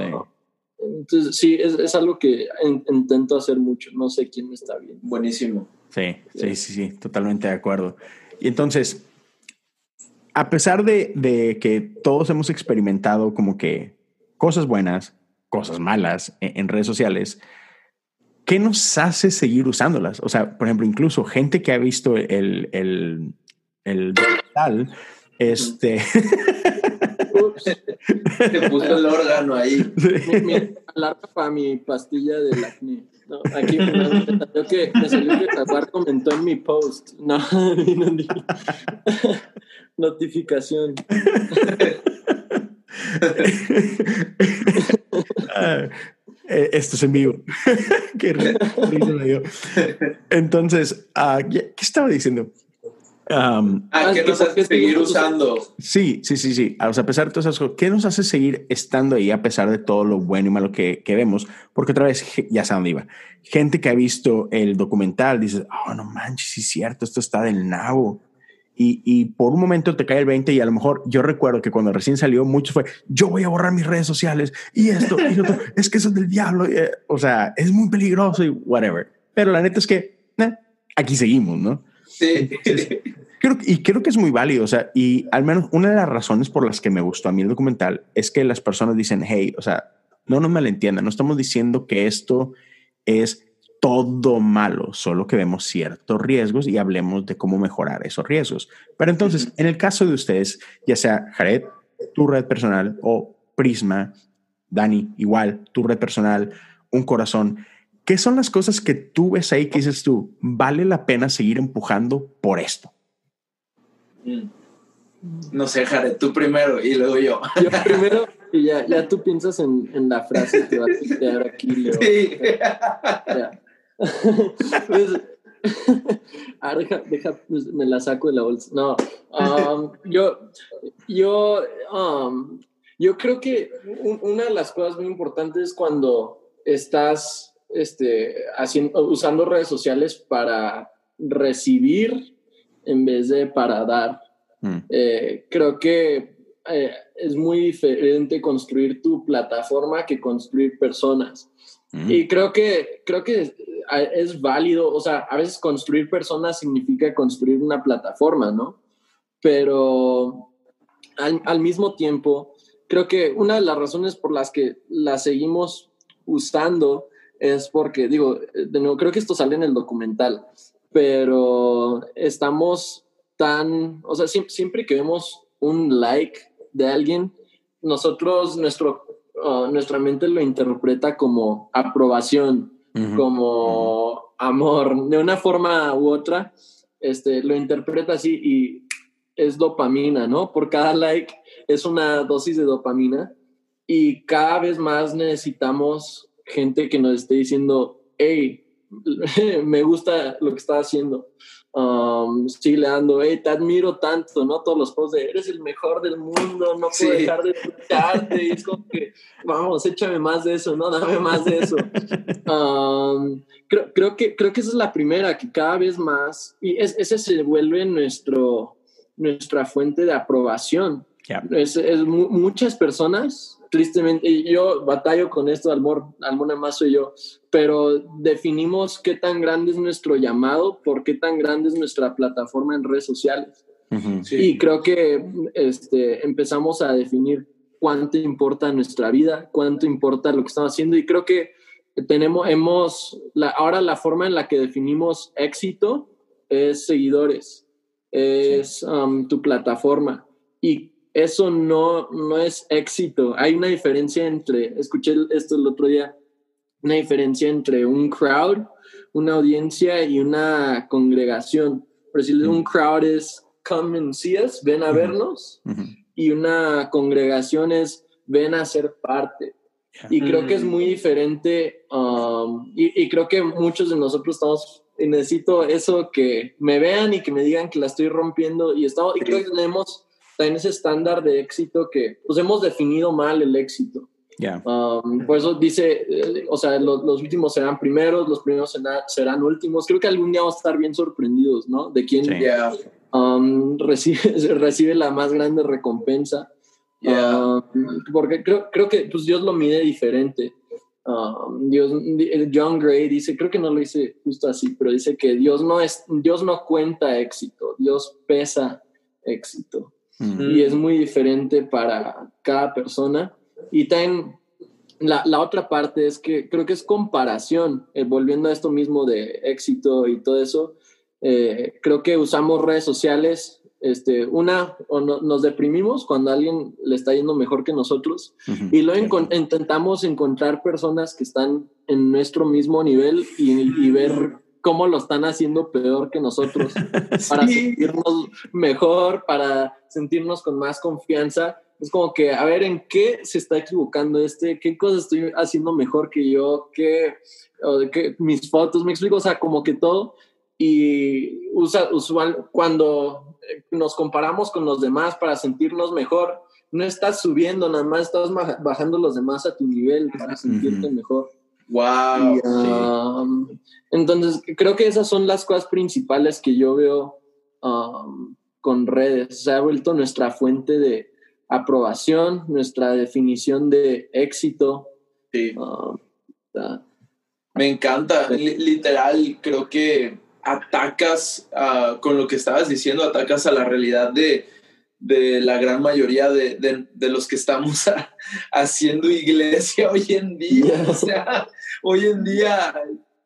entonces, sí, es, es algo que intento hacer mucho, no sé quién me está viendo. Buenísimo. Sí, sí, sí, sí, totalmente de acuerdo. Y entonces, a pesar de, que todos hemos experimentado como que cosas buenas, cosas malas e, en, redes sociales, ¿qué nos hace seguir usándolas? O sea, por ejemplo, incluso gente que ha visto el, el, el este... Te puso el órgano ahí. para mi pastilla de acné. No, aquí me salió que, me salió que comentó en mi post. No, no, Notificación. Ah, eh, esto es en vivo. Qué río Entonces, uh, ¿qué estaba diciendo? Um, ah, ¿qué nos hace seguir usando? Sí, sí, sí, sí. O sea, a pesar de todas esas cosas, ¿qué nos hace seguir estando ahí a pesar de todo lo bueno y malo que, que vemos? Porque otra vez, ya dónde iba. Gente que ha visto el documental dice, oh, no manches, sí es cierto, esto está del nabo. Y, y, por un momento te cae el 20 y a lo mejor yo recuerdo que cuando recién salió mucho fue, yo voy a borrar mis redes sociales y esto, y otro, es que eso es del diablo, eh, o sea, es muy peligroso y whatever. Pero la neta es que eh, aquí seguimos, ¿no? Sí. creo, y creo que es muy válido, o sea, y al menos una de las razones por las que me gustó a mí el documental es que las personas dicen, hey, o sea, no nos malentiendan, no estamos diciendo que esto es todo malo, solo que vemos ciertos riesgos y hablemos de cómo mejorar esos riesgos. Pero entonces, en el caso de ustedes, ya sea Jared, tu red personal o Prisma, Dani, igual, tu red personal, un corazón, ¿qué son las cosas que tú ves ahí que dices tú, vale la pena seguir empujando por esto? Mm. No sé, Jared, tú primero y luego yo. Yo primero y ya, ya tú piensas en, en la frase que va a quedar aquí. Sí. pues, ah, deja, pues, me la saco de la bolsa. No, um, yo, yo, um, yo creo que una de las cosas muy importantes es cuando estás este, haciendo, usando redes sociales para recibir en vez de para dar. Mm. Eh, creo que eh, es muy diferente construir tu plataforma que construir personas. Mm. Y creo que, creo que es válido, o sea, a veces construir personas significa construir una plataforma, ¿no? Pero al, al mismo tiempo, creo que una de las razones por las que la seguimos usando es porque, digo, de nuevo, creo que esto sale en el documental, pero estamos tan, o sea, siempre, siempre que vemos un like de alguien, nosotros, nuestro, uh, nuestra mente lo interpreta como aprobación, como amor, de una forma u otra, este, lo interpreta así y es dopamina, ¿no? Por cada like es una dosis de dopamina y cada vez más necesitamos gente que nos esté diciendo, hey, me gusta lo que estás haciendo. Um, sigue dando, hey, te admiro tanto, ¿no? Todos los posts de, eres el mejor del mundo, no puedo dejar de escucharte. y es como que, vamos, échame más de eso, ¿no? Dame más de eso. Um, creo, creo, que, creo que esa es la primera, que cada vez más, y es, ese se vuelve nuestro, nuestra fuente de aprobación. Es, es, muchas personas tristemente, yo batallo con esto, Almor, Almona más soy yo, pero definimos qué tan grande es nuestro llamado, por qué tan grande es nuestra plataforma en redes sociales. Y creo que este, empezamos a definir cuánto importa nuestra vida, cuánto importa lo que estamos haciendo. Y creo que tenemos, hemos, la, ahora la forma en la que definimos éxito es seguidores, es um, tu plataforma. Y eso no, no es éxito. Hay una diferencia entre, escuché esto el otro día, una diferencia entre un crowd, una audiencia y una congregación. Por decirlo, un crowd es come and see us, ven a vernos, y una congregación es ven a ser parte. Y creo que es muy diferente, um, y, creo que muchos de nosotros estamos, y necesito eso, que me vean y que me digan que la estoy rompiendo, y, estamos, y creo que tenemos en ese estándar de éxito que pues hemos definido mal el éxito. Um, por eso dice, eh, o sea, los, últimos serán primeros, los primeros serán, últimos. Creo que algún día vamos a estar bien sorprendidos, ¿no? De quién um, recibe, recibe la más grande recompensa. Um, porque creo, creo que pues, Dios lo mide diferente. Dios, John Gray dice, creo que no lo dice justo así, pero dice que Dios no, es, Dios no cuenta éxito, Dios pesa éxito y es muy diferente para cada persona. Y también la, la, otra parte es que creo que es comparación, eh, volviendo a esto mismo de éxito y todo eso, eh, creo que usamos redes sociales, este, una, o nos deprimimos cuando a alguien le está yendo mejor que nosotros, y luego intentamos encontrar personas que están en nuestro mismo nivel y, y ver cómo lo están haciendo peor que nosotros para sentirnos mejor, para sentirnos con más confianza. Es como que, a ver, ¿en qué se está equivocando este? ¿Qué cosas estoy haciendo mejor que yo? ¿Qué, o de qué mis fotos? Me explico, o sea, como que todo. Y usa, usual, cuando eh, nos comparamos con los demás para sentirnos mejor, no estás subiendo, nada más estás bajando los demás a tu nivel para sentirte mejor. Wow. Um, entonces, creo que esas son las cosas principales que yo veo um, con redes. Se ha vuelto nuestra fuente de aprobación, nuestra definición de éxito. Sí. Um, Me encanta. literal, creo que atacas uh, con lo que estabas diciendo, atacas a la realidad de de la gran mayoría de, de, los que estamos haciendo iglesia hoy en día. O sea, hoy en día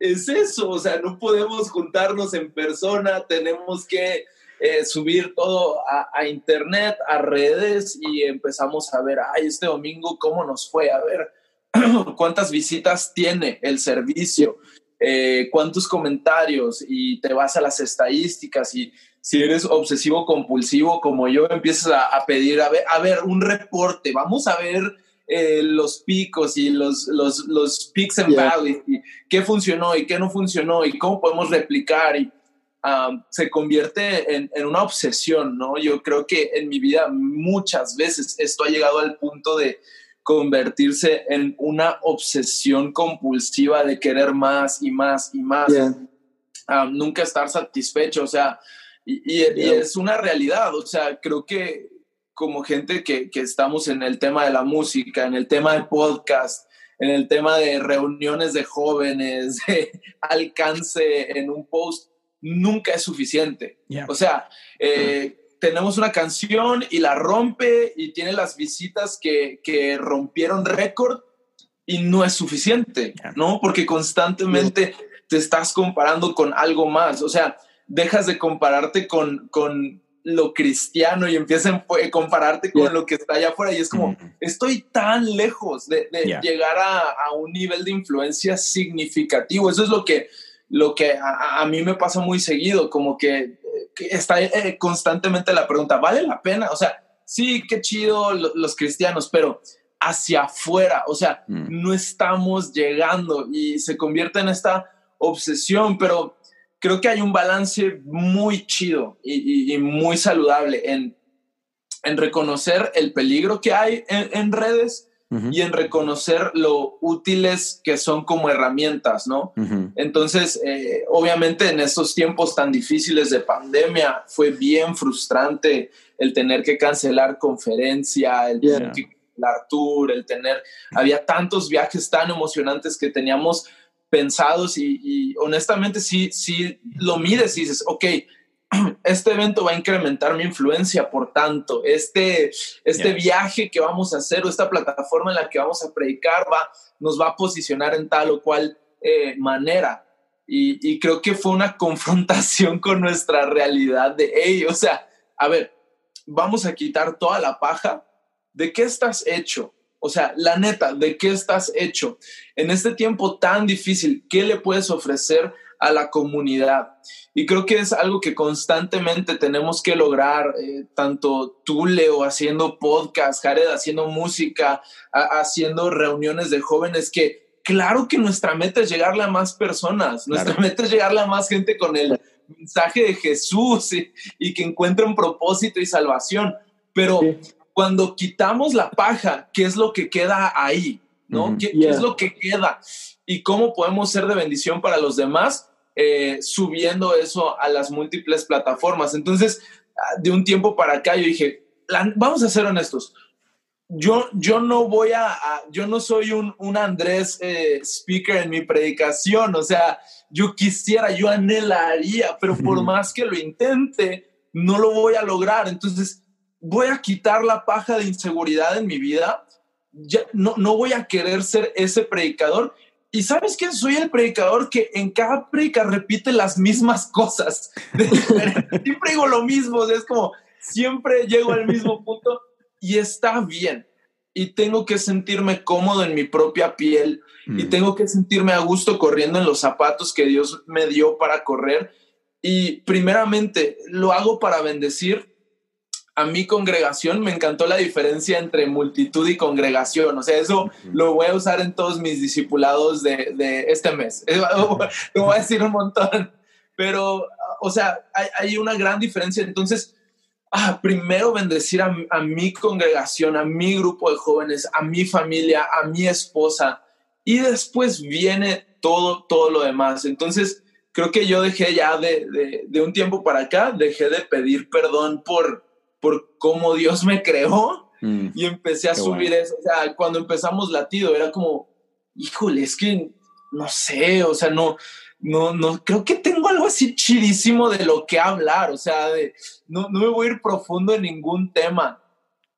es eso, o sea, no podemos juntarnos en persona, tenemos que eh, subir todo a, internet, a redes y empezamos a ver, ay, este domingo, ¿cómo nos fue? A ver, ¿cuántas visitas tiene el servicio? Eh, ¿Cuántos comentarios? Y te vas a las estadísticas y si eres obsesivo compulsivo como yo, empiezas a, pedir, a ver, a ver, un reporte, vamos a ver eh, los picos y los, los, los peaks and valleys, y qué funcionó y qué no funcionó y cómo podemos replicar y um, se convierte en, en, una obsesión, ¿no? Yo creo que en mi vida muchas veces esto ha llegado al punto de convertirse en una obsesión compulsiva de querer más y más y más. Um, nunca estar satisfecho, o sea, y, es una realidad, o sea, creo que como gente que, que, estamos en el tema de la música, en el tema del podcast, en el tema de reuniones de jóvenes, de alcance en un post, nunca es suficiente. O sea, eh, tenemos una canción y la rompe y tiene las visitas que, que rompieron récord y no es suficiente, ¿no? Porque constantemente te estás comparando con algo más. O sea, dejas de compararte con, con lo cristiano y empiezas a compararte con lo que está allá afuera y es como, estoy tan lejos de, llegar a, un nivel de influencia significativo. Eso es lo que, lo que a, mí me pasa muy seguido, como que, está eh, constantemente la pregunta, ¿vale la pena? O sea, sí, qué chido los cristianos, pero hacia afuera, o sea, mm. no estamos llegando y se convierte en esta obsesión, pero creo que hay un balance muy chido y, muy saludable en, en, reconocer el peligro que hay en, redes y en reconocer lo útiles que son como herramientas, ¿no? Entonces, eh, obviamente en estos tiempos tan difíciles de pandemia fue bien frustrante el tener que cancelar conferencia, el tener que cancelar tour, el tener, había tantos viajes tan emocionantes que teníamos pensados y, honestamente sí, sí lo mides y dices, ok, este evento va a incrementar mi influencia, por tanto, este, este viaje que vamos a hacer o esta plataforma en la que vamos a predicar va, nos va a posicionar en tal o cual eh, manera. Y, creo que fue una confrontación con nuestra realidad de, hey, o sea, a ver, vamos a quitar toda la paja. ¿De qué estás hecho? O sea, la neta, ¿de qué estás hecho? En este tiempo tan difícil, ¿qué le puedes ofrecer a la comunidad? Y creo que es algo que constantemente tenemos que lograr, eh, tanto tú, Leo, haciendo podcast, Jared, haciendo música, haciendo reuniones de jóvenes, que claro que nuestra meta es llegarle a más personas, nuestra meta es llegarle a más gente con el mensaje de Jesús y, que encuentren propósito y salvación. Pero cuando quitamos la paja, ¿qué es lo que queda ahí? ¿No? ¿Qué, es lo que queda? ¿Y cómo podemos ser de bendición para los demás? Eh, subiendo eso a las múltiples plataformas. Entonces, ah, de un tiempo para acá, yo dije, vamos a ser honestos. Yo, yo no voy a, yo no soy un, un Andrés eh, speaker en mi predicación, o sea, yo quisiera, yo anhelaría, pero por más que lo intente, no lo voy a lograr. Entonces, voy a quitar la paja de inseguridad en mi vida, ya, no, no voy a querer ser ese predicador. Y sabes que soy el predicador que en cada predica repite las mismas cosas. siempre digo lo mismo, es como siempre llego al mismo punto y está bien. Y tengo que sentirme cómodo en mi propia piel y mm. tengo que sentirme a gusto corriendo en los zapatos que Dios me dio para correr. Y primeramente lo hago para bendecir a mi congregación me encantó la diferencia entre multitud y congregación. O sea, eso lo voy a usar en todos mis discipulados de, de este mes. lo voy a decir un montón. Pero, o sea, hay, una gran diferencia. Entonces, ah, primero bendecir a, a, mi congregación, a mi grupo de jóvenes, a mi familia, a mi esposa. Y después viene todo, todo lo demás. Entonces, creo que yo dejé ya de, de, de un tiempo para acá, dejé de pedir perdón por por cómo Dios me creó mm, y empecé a subir eso. O sea, cuando empezamos latido era como, híjole, es que no sé, o sea, no, no, no, creo que tengo algo así chidísimo de lo que hablar, o sea, de, no, no me voy a ir profundo en ningún tema,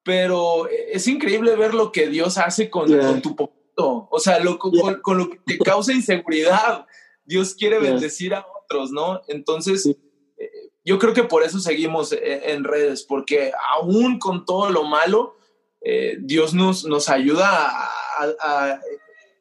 pero es increíble ver lo que Dios hace con, tu poquito, o sea, lo, con, lo que te causa inseguridad. Dios quiere bendecir a otros, ¿no? Entonces, yo creo que por eso seguimos eh, en redes, porque aún con todo lo malo, eh, Dios nos, nos ayuda a,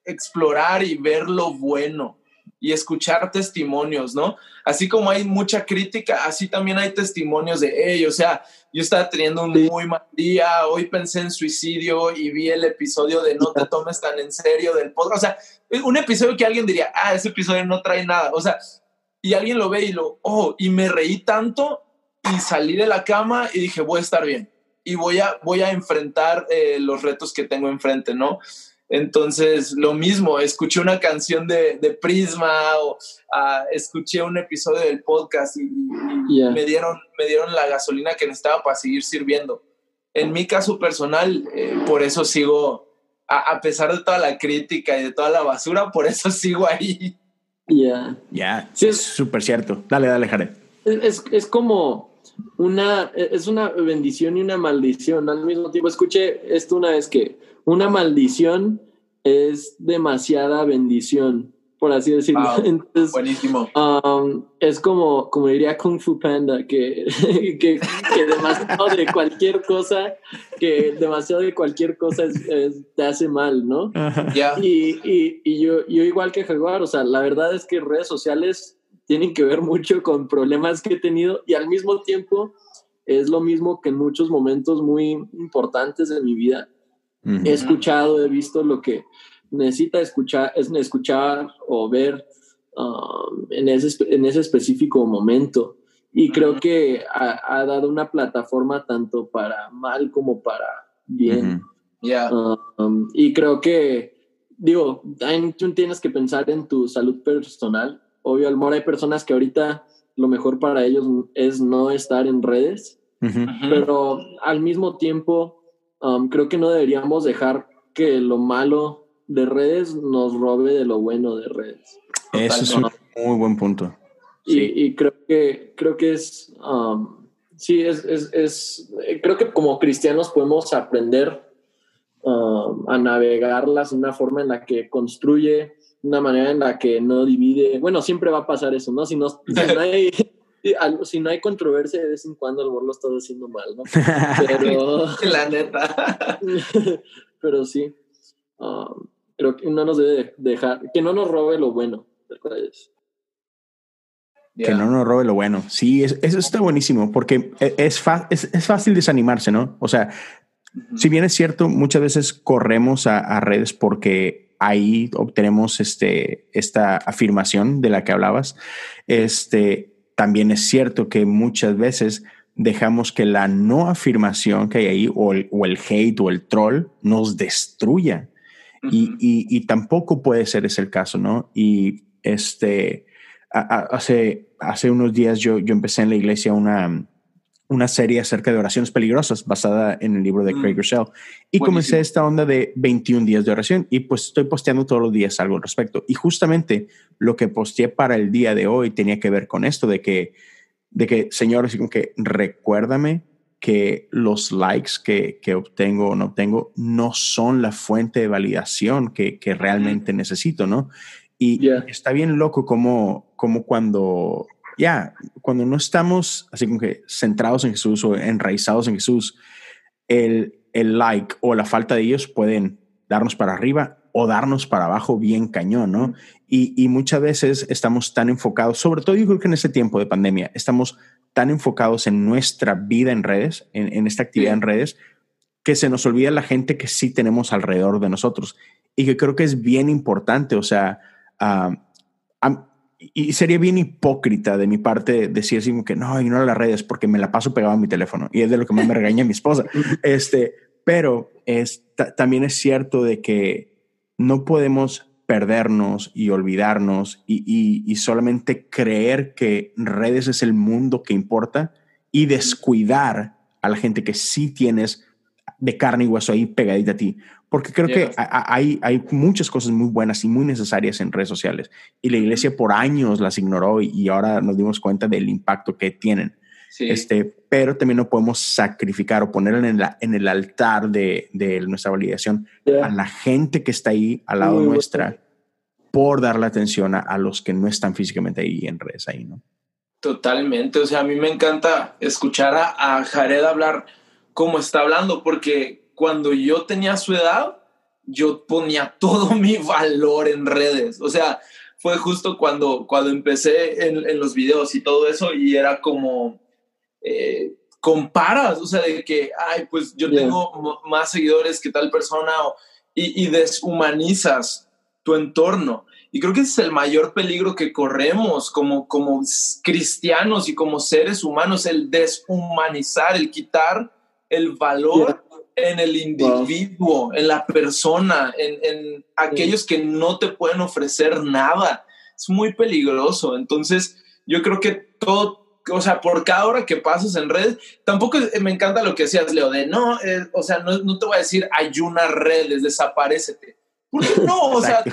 explorar y ver lo bueno y escuchar testimonios, ¿no? Así como hay mucha crítica, así también hay testimonios de, ellos. o sea, yo estaba teniendo un muy mal día, hoy pensé en suicidio y vi el episodio de No te tomes tan en serio del podcast, o sea, un episodio que alguien diría, ah, ese episodio no trae nada, o sea, y alguien lo ve y lo, oh, y me reí tanto y salí de la cama y dije, voy a estar bien y voy a, voy a enfrentar eh, los retos que tengo enfrente, ¿no? Entonces, lo mismo, escuché una canción de, de Prisma o uh, escuché un episodio del podcast y, me, dieron, me dieron la gasolina que necesitaba para seguir sirviendo. En mi caso personal, eh, por eso sigo a, pesar de toda la crítica y de toda la basura, por eso sigo ahí. Ya. Ya, sí, es súper cierto. Dale, dale, Jared. Es, es, como una, es una bendición y una maldición al mismo tiempo. Escuché esto una vez que una maldición es demasiada bendición por así decirlo. Entonces, buenísimo. Um, es como, como diría Kung Fu Panda, que, que, demasiado de cualquier cosa, que demasiado de cualquier cosa te hace mal, ¿no? Y, y, y, yo, yo igual que Jaguar, o sea, la verdad es que redes sociales tienen que ver mucho con problemas que he tenido y al mismo tiempo es lo mismo que en muchos momentos muy importantes de mi vida. He escuchado, he visto lo que necesita escuchar, es escuchar o ver um, en, ese, en ese específico momento. Y creo que ha, dado una plataforma tanto para mal como para bien. Um, y creo que, digo, tú tienes que pensar en tu salud personal. Obvio, Almora, hay personas que ahorita lo mejor para ellos es no estar en redes, pero al mismo tiempo um, creo que no deberíamos dejar que lo malo de redes nos robe de lo bueno de redes. Eso es un muy buen punto. Y, creo que creo que es um, sí es, es, es, creo que como cristianos podemos aprender um, a navegarlas de una forma en la que construye una manera en la que no divide bueno siempre va a pasar eso no si no, si no hay si no hay controversia de vez en cuando el lo está haciendo mal, ¿no? Pero... La neta. pero sí. Um, creo que no nos debe dejar, que no nos robe lo bueno. Que no nos robe lo bueno. Sí, eso está buenísimo porque e, es, es, fácil desanimarse, ¿no? O sea, si bien es cierto, muchas veces corremos a, redes porque ahí obtenemos este, esta afirmación de la que hablabas. Este, también es cierto que muchas veces dejamos que la no afirmación que hay ahí o el, o el hate o el troll nos destruya y, tampoco puede ser ese el caso, ¿no? Y este, hace, hace unos días yo, yo empecé en la iglesia una, una serie acerca de oraciones peligrosas basada en el libro de Craig mm. Rochelle. Y comencé esta onda de 21 días de oración y pues estoy posteando todos los días algo al respecto. Y justamente lo que posteé para el día de hoy tenía que ver con esto de que, de que Señor, así como que recuérdame que los likes que, que, obtengo o no obtengo no son la fuente de validación que, que realmente necesito, ¿no? Y está bien loco como, como cuando, ya, cuando no estamos así como que centrados en Jesús o enraizados en Jesús, el, el like o la falta de ellos pueden darnos para arriba o darnos para abajo bien cañón, ¿no? Y, y, muchas veces estamos tan enfocados, sobre todo yo creo que en este tiempo de pandemia, estamos tan enfocados en nuestra vida en redes, en, esta actividad en redes, que se nos olvida la gente que sí tenemos alrededor de nosotros y que creo que es bien importante, o sea, y sería bien hipócrita de mi parte decir así como que no, ignora las redes porque me la paso pegado a mi teléfono y es de lo que más me regaña mi esposa. Este, pero es, también es cierto de que no podemos perdernos y olvidarnos y, solamente creer que redes es el mundo que importa y descuidar a la gente que sí tienes de carne y hueso ahí pegadita a ti. Porque creo que hay, hay muchas cosas muy buenas y muy necesarias en redes sociales. Y la iglesia por años las ignoró y, ahora nos dimos cuenta del impacto que tienen. Este, pero también no podemos sacrificar o poner en, la, en el altar de, de nuestra validación a la gente que está ahí al lado nuestra por darle atención a, los que no están físicamente ahí en redes ahí, ¿no? Totalmente, o sea, a mí me encanta escuchar a, a Jared hablar como está hablando, porque cuando yo tenía su edad, yo ponía todo mi valor en redes, o sea, fue justo cuando, cuando empecé en, en los videos y todo eso y era como, eh, comparas, o sea, de que, ay, pues yo tengo más seguidores que tal persona y, deshumanizas tu entorno. Y creo que ese es el mayor peligro que corremos como, como cristianos y como seres humanos, el deshumanizar, el quitar el valor en el individuo, en la persona, en, en aquellos que no te pueden ofrecer nada. Es muy peligroso. Entonces, yo creo que todo o sea, por cada hora que pasas en redes, tampoco me encanta lo que decías, Leo, de no, eh, o sea, no, no, te voy a decir ayuna redes, desaparecete. Porque no, o sea,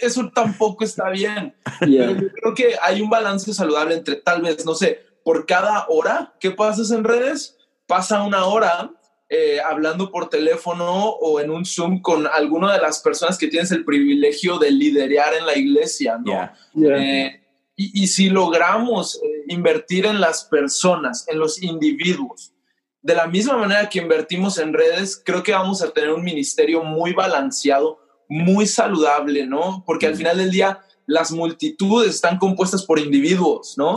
eso tampoco está bien. Pero yo creo que hay un balance saludable entre tal vez, no sé, por cada hora que pasas en redes, pasa una hora eh, hablando por teléfono o en un Zoom con alguna de las personas que tienes el privilegio de liderar en la iglesia, ¿no? Eh, y, si logramos eh, invertir en las personas, en los individuos, de la misma manera que invertimos en redes, creo que vamos a tener un ministerio muy balanceado, muy saludable, ¿no? Porque al final del día las multitudes están compuestas por individuos, ¿no?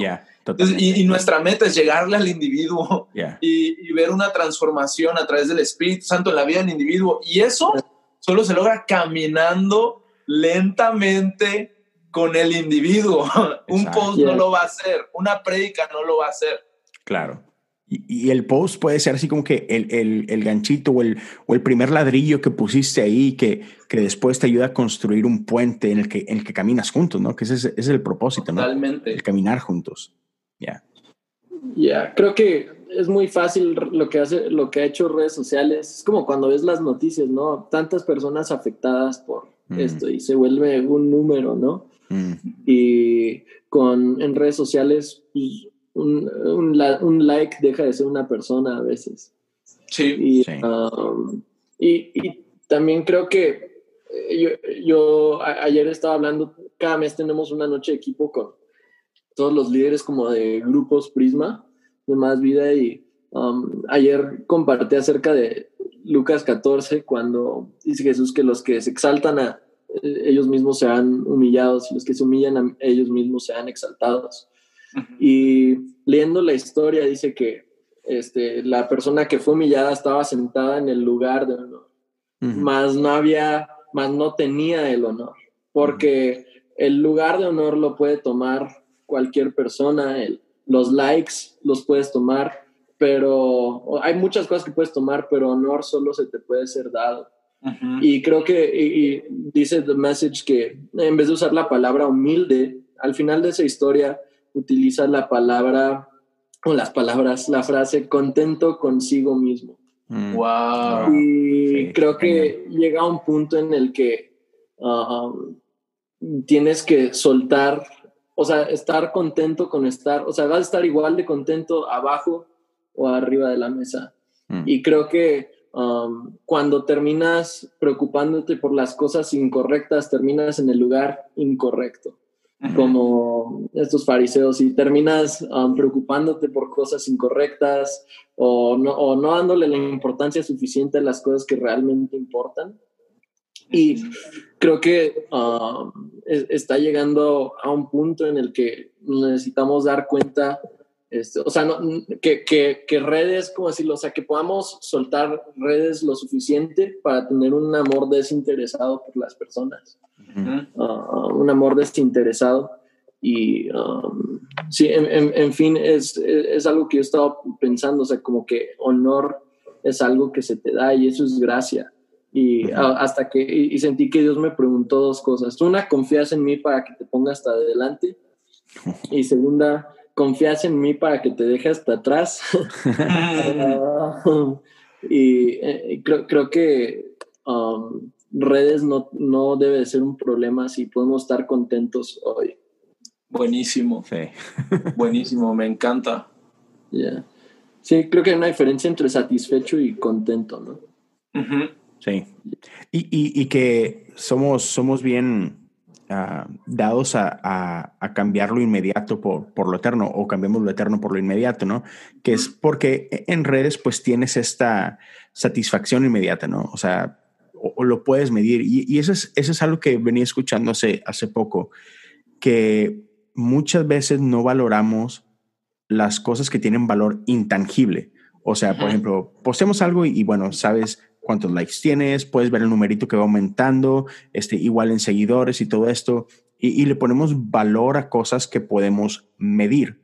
y, nuestra meta es llegarle al individuo y, ver una transformación a través del Espíritu Santo en la vida del individuo. Y eso solo se logra caminando lentamente con el individuo. Un post no lo va a hacer, una prédica no lo va a hacer. Claro. Y, el post puede ser así como que el, el, el ganchito o el, o el, primer ladrillo que pusiste ahí que, que, después te ayuda a construir un puente en el que, en el que caminas juntos, ¿no? Que ese es, ese es el propósito, Totalmente. ¿no? El caminar juntos. Ya. Ya, creo que es muy fácil lo que hace, lo que ha hecho redes sociales. Es como cuando ves las noticias, ¿no? Tantas personas afectadas por mm. esto y se vuelve un número, ¿no? Mm. Y con en redes sociales, pues, un, un, like deja de ser una persona a veces. Sí. Y, um, y, también creo que eh, yo, yo ayer estaba hablando, cada mes tenemos una noche de equipo con todos los líderes como de grupos Prisma, de Más Vida, y um, ayer compartí acerca de Lucas 14, cuando dice Jesús que los que se exaltan a eh, ellos mismos sean humillados y los que se humillan a ellos mismos sean exaltados. Y leyendo la historia dice que este, la persona que fue humillada estaba sentada en el lugar de honor, más no había, más no tenía el honor, porque el lugar de honor lo puede tomar cualquier persona, los likes los puedes tomar, pero hay muchas cosas que puedes tomar, pero honor solo se te puede ser dado. Y creo que dice The Message que en vez de usar la palabra humilde, al final de esa historia utiliza la palabra, o las palabras, la frase contento consigo mismo. Wow. Mm. Y creo que llega un punto en el que um, tienes que soltar o sea, estar contento con estar, o sea, vas a estar igual de contento abajo o arriba de la mesa. Mm. Y creo que um, cuando terminas preocupándote por las cosas incorrectas, terminas en el lugar incorrecto, como estos fariseos, y terminas um, preocupándote por cosas incorrectas o no, o no dándole la importancia suficiente a las cosas que realmente importan. Y creo que um, está llegando a un punto en el que necesitamos dar cuenta, este, o sea, que, que, redes, como decirlo, o sea, que podamos soltar redes lo suficiente para tener un amor desinteresado por las personas. Uh, un amor desinteresado. Y um, sí, en, en, fin, es, es, algo que yo he estado pensando, o sea, como que honor es algo que se te da y eso es gracia. Y hasta que y, sentí que Dios me preguntó dos cosas. Una, confías en mí para que te ponga hasta adelante. Y segunda, confías en mí para que te deje hasta atrás. y, eh, creo, creo, que um, redes no, no debe de ser un problema si podemos estar contentos hoy. Buenísimo. Sí. Buenísimo, me encanta. Sí, creo que hay una diferencia entre satisfecho y contento, ¿no? Sí. Y, y, que somos, somos bien uh, dados a, a, a, cambiar lo inmediato por, por, lo eterno o cambiamos lo eterno por lo inmediato, ¿no? Que es porque en redes pues tienes esta satisfacción inmediata, ¿no? O sea, o, lo puedes medir. Y, y, eso, es, eso es algo que venía escuchando hace, hace poco, que muchas veces no valoramos las cosas que tienen valor intangible. O sea, por ejemplo, posteamos algo y, y bueno, sabes, cuántos likes tienes, puedes ver el numerito que va aumentando, este, igual en seguidores y todo esto, y, le ponemos valor a cosas que podemos medir.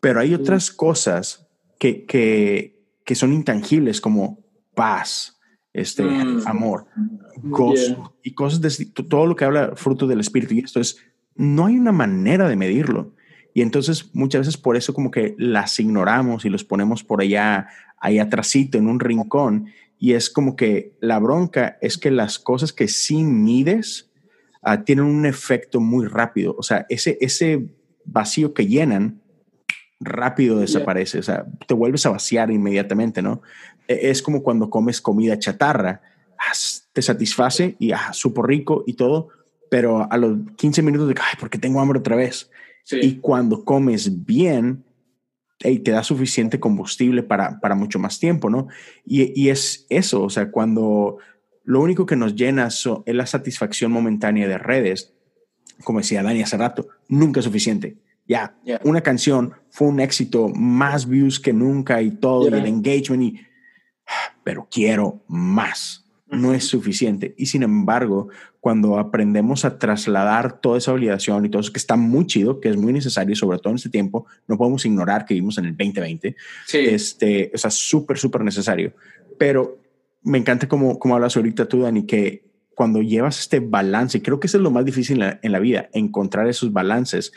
Pero hay otras cosas que, que, que son intangibles como paz, este, mm. amor, gozo y cosas de todo lo que habla fruto del espíritu. Y esto es, no hay una manera de medirlo. Y entonces muchas veces por eso como que las ignoramos y los ponemos por allá, ahí atrásito en un rincón. Y es como que la bronca es que las cosas que sí mides uh, tienen un efecto muy rápido. O sea, ese, ese vacío que llenan rápido desaparece. O sea, te vuelves a vaciar inmediatamente, ¿no? E, es como cuando comes comida chatarra. Te satisface y ah, súper rico y todo, pero a los 15 minutos de, ay, porque tengo hambre otra vez. Y cuando comes bien, hey, te da suficiente combustible para, para mucho más tiempo, ¿no? Y, y, es eso, o sea, cuando lo único que nos llena es la satisfacción momentánea de redes, como decía Dani hace rato, nunca es suficiente. Ya, una canción fue un éxito, más views que nunca y todo, y el engagement, y, pero quiero más no es suficiente. Y sin embargo, cuando aprendemos a trasladar toda esa obligación y todo eso que está muy chido, que es muy necesario, sobre todo en este tiempo, no podemos ignorar que vivimos en el 2020. Sí. Este, o sea, súper, súper necesario. Pero me encanta como, como hablas ahorita tú, Dani, que cuando llevas este balance, creo que eso es lo más difícil en la, vida, encontrar esos balances.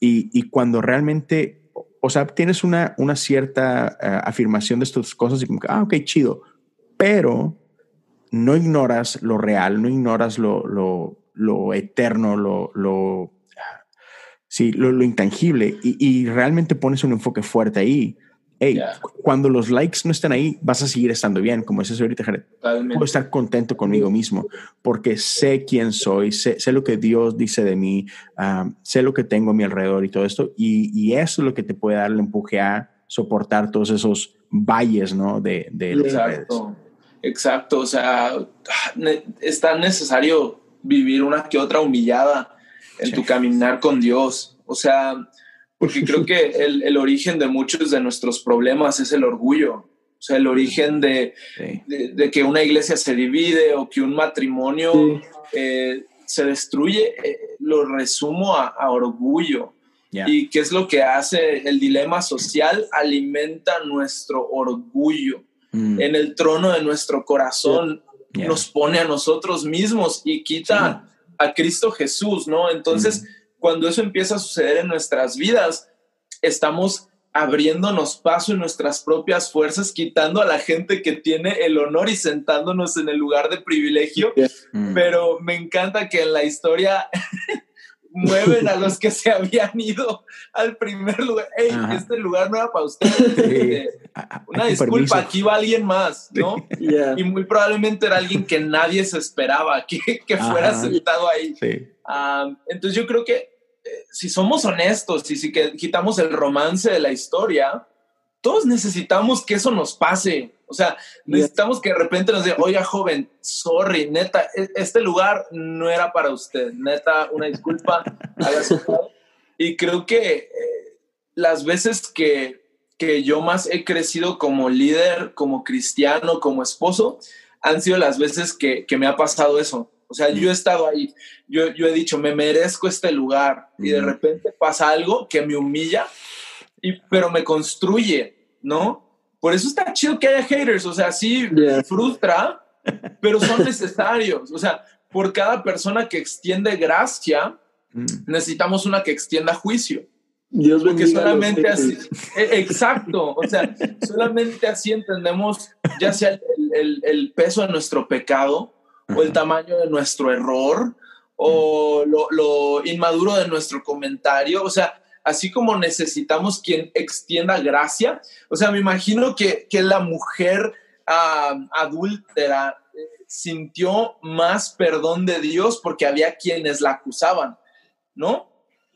Y, y, cuando realmente, o sea, tienes una, una cierta uh, afirmación de estas cosas y como, ah, ok, chido, pero no ignoras lo real, no ignoras lo, lo, lo eterno, lo, lo, sí, lo, lo intangible y, y, realmente pones un enfoque fuerte ahí. Hey, yeah. cuando los likes no están ahí, vas a seguir estando bien, como dices ahorita, Jared. Puedo estar contento conmigo mismo porque sé quién soy, sé, sé lo que Dios dice de mí, um, sé lo que tengo a mi alrededor y todo esto. Y, y, eso es lo que te puede dar el empuje a soportar todos esos valles, ¿no? De, de las redes. Exacto, o sea, es tan necesario vivir una que otra humillada en sí. tu caminar con Dios. O sea, porque creo que el, el, origen de muchos de nuestros problemas es el orgullo. O sea, el origen de, sí. de, de que una iglesia se divide o que un matrimonio sí. eh, se destruye, eh, lo resumo a, a orgullo. Yeah. ¿Y qué es lo que hace el dilema social? Alimenta nuestro orgullo mm. en el trono de nuestro corazón, yeah. nos pone a nosotros mismos y quita sí. a Cristo Jesús, ¿no? Entonces, mm. cuando eso empieza a suceder en nuestras vidas, estamos abriéndonos paso en nuestras propias fuerzas, quitando a la gente que tiene el honor y sentándonos en el lugar de privilegio. Mm. Pero me encanta que en la historia mueven a los que se habían ido al primer lugar. Hey, Ajá. este lugar no era para ustedes. Sí. Una disculpa, permiso. aquí va alguien más, ¿no? Yeah. Y muy probablemente era alguien que nadie se esperaba que, que fuera Ajá. sentado ahí. Sí. Um, entonces yo creo que eh, si somos honestos y si que quitamos el romance de la historia, todos necesitamos que eso nos pase. O sea, necesitamos que de repente nos diga, oiga, joven, sorry, neta, e-, este lugar no era para usted. Neta, una disculpa. y creo que eh, las veces que, que yo más he crecido como líder, como cristiano, como esposo, han sido las veces que, que me ha pasado eso. O sea, yo he estado ahí, yo, yo he dicho, me merezco este lugar y de repente pasa algo que me humilla y, pero me construye, ¿no? Por eso está chido que haya haters, o sea, sí yeah. frustra, pero son necesarios. O sea, por cada persona que extiende gracia, mm. necesitamos una que extienda juicio. Dios Porque solamente así, e, exacto, o sea, solamente así entendemos ya sea el, el, el peso de nuestro pecado o el tamaño de nuestro error o lo, lo inmaduro de nuestro comentario, o sea, así como necesitamos quien extienda gracia. O sea, me imagino que, que la mujer uh, adúltera sintió más perdón de Dios porque había quienes la acusaban, ¿no?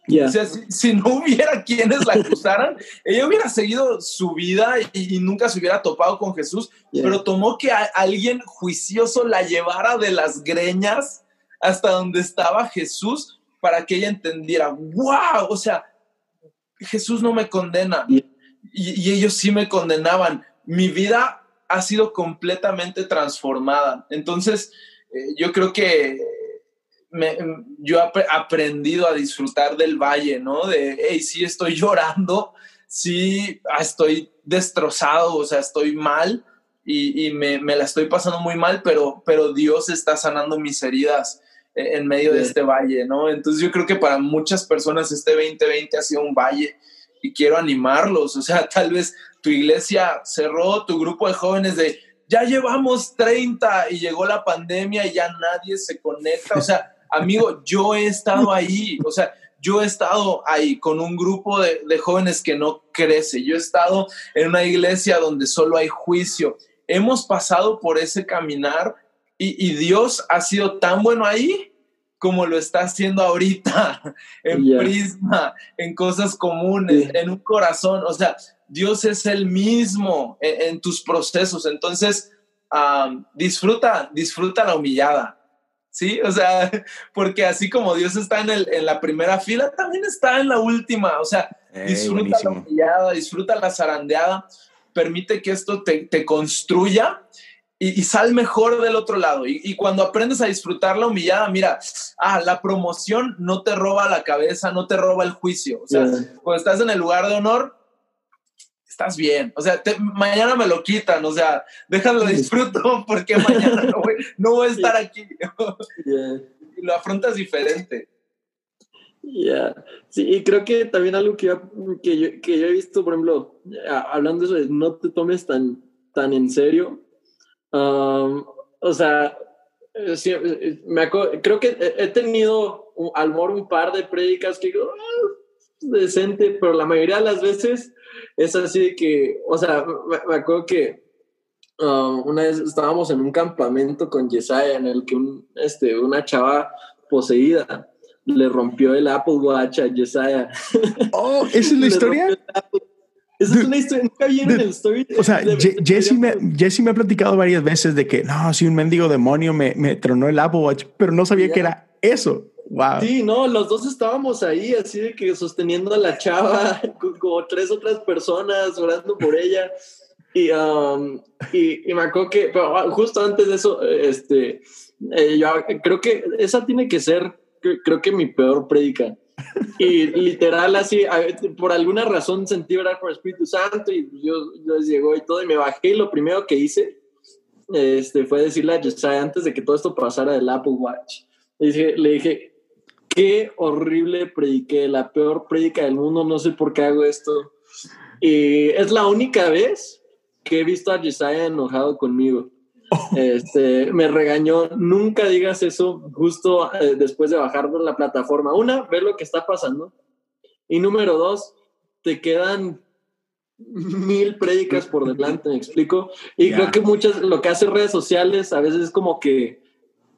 Yeah. O sea, si, si, no hubiera quienes la acusaran, ella hubiera seguido su vida y, y, nunca se hubiera topado con Jesús, yeah. pero tomó que a, alguien juicioso la llevara de las greñas hasta donde estaba Jesús para que ella entendiera, wow, o sea, Jesús no me condena y, y, ellos sí me condenaban. Mi vida ha sido completamente transformada. Entonces, eh, yo creo que me, yo he aprendido a disfrutar del valle, ¿no? De, hey, sí estoy llorando, sí ah, estoy destrozado, o sea, estoy mal y, y me, me, la estoy pasando muy mal, pero, pero Dios está sanando mis heridas en medio de este valle, ¿no? Entonces yo creo que para muchas personas este 2020 ha sido un valle y quiero animarlos, o sea, tal vez tu iglesia cerró, tu grupo de jóvenes de ya llevamos 30 y llegó la pandemia y ya nadie se conecta, o sea, amigo, yo he estado ahí, o sea, yo he estado ahí con un grupo de, de, jóvenes que no crece. Yo he estado en una iglesia donde solo hay juicio. Hemos pasado por ese caminar y, y Dios ha sido tan bueno ahí como lo está haciendo ahorita, en yeah. prisma, en cosas comunes, yeah. en un corazón. O sea, Dios es el mismo en, en tus procesos. Entonces, um, disfruta, disfruta la humillada. ¿sí? O sea, porque así como Dios está en, el, en, la primera fila, también está en la última. O sea, hey, disfruta buenísimo. la humillada, disfruta la zarandeada, permite que esto te, te construya y, y, sal mejor del otro lado. Y, y, cuando aprendes a disfrutar la humillada, mira, ah, la promoción no te roba la cabeza, no te roba el juicio. O sea, yeah. cuando estás en el lugar de honor, estás bien. O sea, te, mañana me lo quitan, o sea, déjalo disfruto porque mañana no voy, no voy a estar aquí. Yeah. Y lo afrontas diferente. Ya, yeah. sí, y creo que también algo que yo, que, yo, que yo he visto, por ejemplo, hablando de eso, no te tomes tan, tan en serio. Um, o sea, sí, me acuerdo, creo que he tenido al mejor un par de prédicas que digo, oh, decente, pero la mayoría de las veces es así de que, o sea, me, me acuerdo que una vez estábamos en un campamento con Yesaya en el que un, este, una chava poseída le rompió el Apple Watch a Yesaya. Oh, ¿esa es la historia? Esa es una historia, nunca vieron el story. O sea, Jesse me, Jesse me ha platicado varias veces de que no, si un mendigo demonio me, me tronó el Apple Watch, pero no sabía yeah. que era eso. Wow. Sí, no, los dos estábamos ahí, así de que sosteniendo a la chava, como tres otras personas orando por ella. Y, um, y, y, me acuerdo que, pero justo antes de eso, este, eh, yo creo que esa tiene que ser, creo que mi peor prédica. Y literal, así, por alguna razón sentí orar por Espíritu Santo y yo, yo llegó y todo, y me bajé. Y lo primero que hice este, fue decirle a Josiah antes de que todo esto pasara del Apple Watch. Le dije, le dije qué horrible prediqué, la peor predica del mundo, no sé por qué hago esto. Y es la única vez que he visto a Josiah enojado conmigo. Este, me regañó, nunca digas eso justo eh, después de bajar por la plataforma. Una, ver lo que está pasando. Y número dos, te quedan mil prédicas por delante, me explico. Y yeah. creo que muchas, lo que hace redes sociales a veces es como que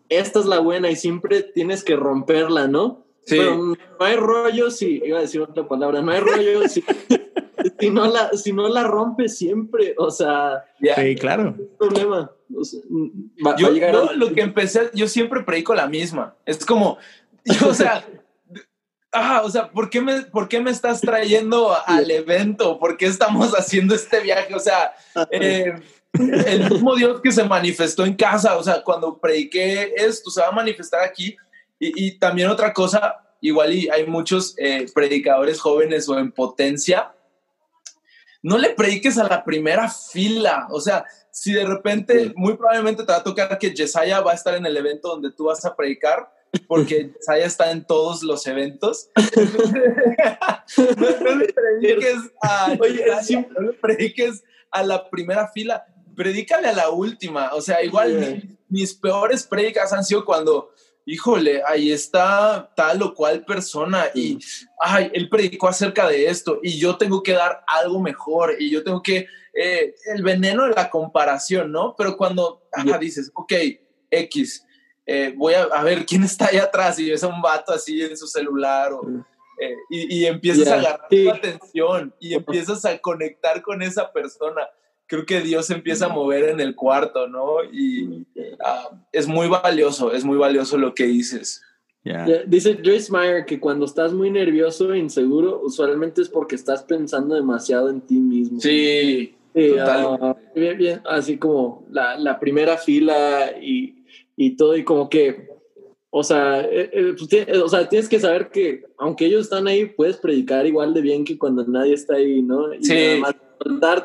esta es la buena y siempre tienes que romperla, ¿no? Sí. Pero no hay rollo si, iba a decir otra palabra, no hay rollo si, si, no, la, si no la rompes siempre, o sea. Yeah. Sí, claro. No problema. O sea, va, yo, va yo a... lo que empecé, yo siempre predico la misma. Es como, yo, o sea, ah, o sea, ¿por qué, me, ¿por qué me estás trayendo al evento? ¿Por qué estamos haciendo este viaje? O sea, eh, el mismo Dios que se manifestó en casa, o sea, cuando prediqué esto, se va a manifestar aquí. Y, y también otra cosa, igual y hay muchos eh, predicadores jóvenes o en potencia, no le prediques a la primera fila, o sea, si de repente, muy probablemente te va a tocar que Yesaya va a estar en el evento donde tú vas a predicar, porque Yesaya está en todos los eventos. no, le prediques a, Oye, Yesaya, no le prediques a la primera fila, predícale a la última. O sea, igual yeah. mi, mis peores predicas han sido cuando, híjole, ahí está tal o cual persona y, ay, él predicó acerca de esto y yo tengo que dar algo mejor y yo tengo que, eh, el veneno de la comparación, ¿no? Pero cuando ajá, dices, ok, X, eh, voy a, a, ver quién está ahí atrás y ves a un vato así en su celular o... Eh, y, y, empiezas yeah. a agarrar tu atención y empiezas a conectar con esa persona creo que Dios empieza a mover en el cuarto, ¿no? Y uh, es muy valioso, es muy valioso lo que dices. Yeah. Yeah, dice Joyce Meyer que cuando estás muy nervioso e inseguro, usualmente es porque estás pensando demasiado en ti mismo. Sí, sí uh, bien, bien, así como la, la primera fila y, y, todo, y como que, o sea, eh, eh, pues, eh, o sea, tienes que saber que aunque ellos están ahí, puedes predicar igual de bien que cuando nadie está ahí, ¿no? Y sí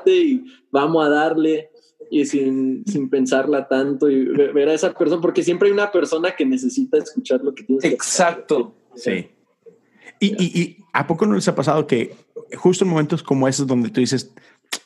y vamos a darle. y sin, sin pensarla tanto y ver a esa persona, porque siempre hay una persona que necesita escuchar lo que tienes Exacto. Sí. Y, y, y, ¿a poco no les ha pasado que justo en momentos como esos donde tú dices,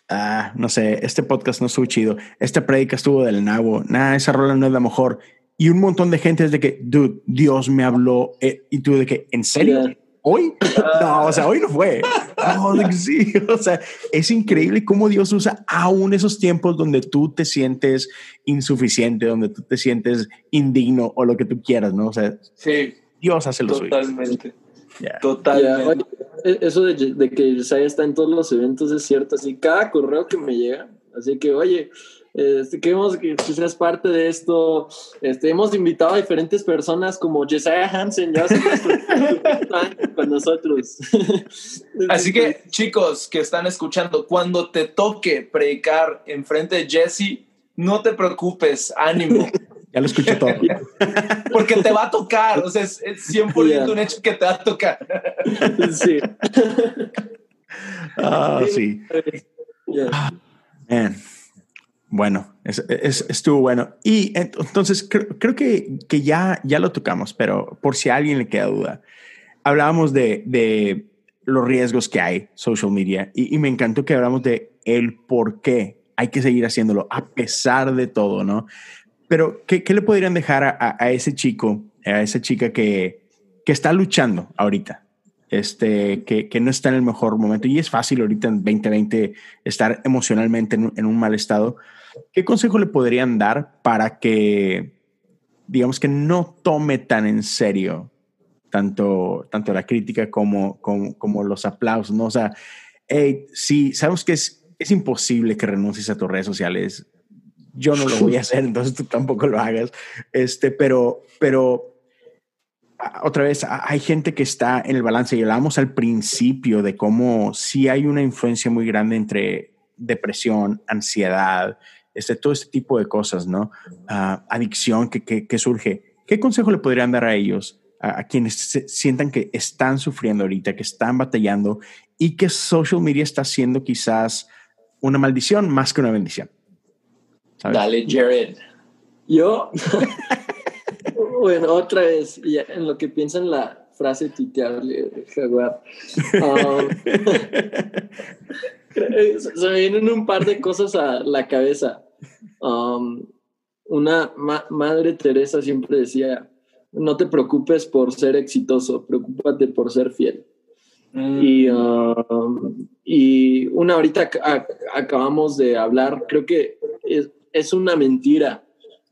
ah, no sé, este podcast no estuvo chido, esta prédica estuvo del nabo, nada, esa rola no es la mejor. Y un montón de gente es de que, dude, Dios me habló. Eh, y tú de que, ¿en serio? ¿Hoy? No, o sea, hoy no fue. No, sí, o sea, es increíble cómo Dios usa aún esos tiempos donde tú te sientes insuficiente, donde tú te sientes indigno o lo que tú quieras, ¿no? O sea, sí, Dios hace lo totalmente. suyo. Totalmente. E, eso de, de que Isaiah está en todos los eventos es cierto. Así, cada correo que me llega, así que, oye, este, queremos que seas parte de esto. Este, hemos invitado a diferentes personas como Jesiah Hansen, ya con nosotros. Así que, chicos que están escuchando, cuando te toque predicar enfrente de Jesse, no te preocupes, ánimo. Ya lo escuché todo. Porque te va a tocar, o sea, es, 100% un hecho que te va a tocar. Sí. Ah, sí. Ah, man. Bueno, es, estuvo bueno. Y entonces creo, que, que, ya, ya lo tocamos, pero por si a alguien le queda duda, hablábamos de, de los riesgos que hay social media y, me encantó que hablamos de el por qué hay que seguir haciéndolo a pesar de todo, ¿no? Pero ¿qué, qué le podrían dejar a, a, ese chico, a esa chica que, que está luchando ahorita? Este, que, que, no está en el mejor momento y es fácil ahorita en 2020 estar emocionalmente en, en un mal estado, ¿Qué consejo le podrían dar para que, digamos que no tome tan en serio tanto, tanto la crítica como, como, los aplausos? ¿no? O sea, hey, sí, sabemos que es, es imposible que renuncies a tus redes sociales. Yo no lo voy a hacer, entonces tú tampoco lo hagas. Este, pero, pero otra vez, hay gente que está en el balance y hablamos al principio de cómo sí hay una influencia muy grande entre depresión, ansiedad, este, todo este tipo de cosas, ¿no? Uh, adicción que, que, que, surge. ¿Qué consejo le podrían dar a ellos, a, a quienes se, sientan que están sufriendo ahorita, que están batallando y que social media está siendo quizás una maldición más que una bendición? ¿sabes? Dale, Jared. Yo, bueno, otra vez, ya en lo que piensan la frase tuiteable Jaguar. Um, se me vienen un par de cosas a la cabeza. Um, una madre Teresa siempre decía, no te preocupes por ser exitoso, preocúpate por ser fiel. Mm. Y, y, una ahorita acabamos de hablar, creo que es, es, una mentira.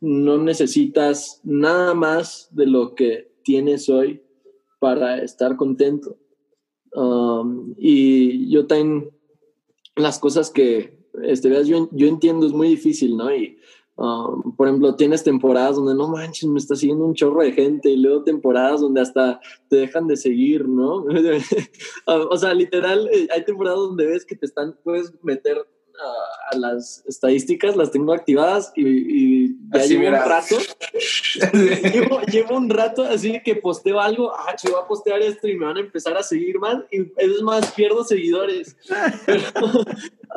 No necesitas nada más de lo que tienes hoy para estar contento. Um, y yo también las cosas que este, veas, yo, yo entiendo, es muy difícil, ¿no? Y, um, por ejemplo, tienes temporadas donde no manches, me está siguiendo un chorro de gente, y luego temporadas donde hasta te dejan de seguir, ¿no? o sea, literal, eh, hay temporadas donde ves que te están, puedes meter a, las estadísticas, las tengo activadas y, ya llevo un rato. llevo, un rato así que posteo algo, ah, yo voy a postear esto y me van a empezar a seguir más y es más, pierdo seguidores.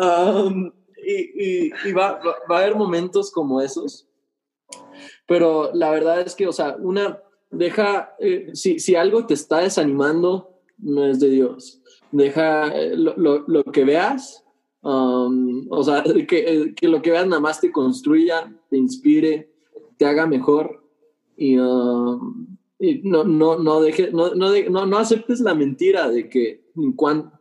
Um, y, va, va, a haber momentos como esos. Pero la verdad es que, o sea, una, deja, eh, si, si algo te está desanimando, no es de Dios. Deja eh, lo, lo, lo que veas, Um, o sea, que, que, lo que veas nada más te construya, te inspire, te haga mejor y, um, no, no, no, deje, no, no, no, aceptes la mentira de que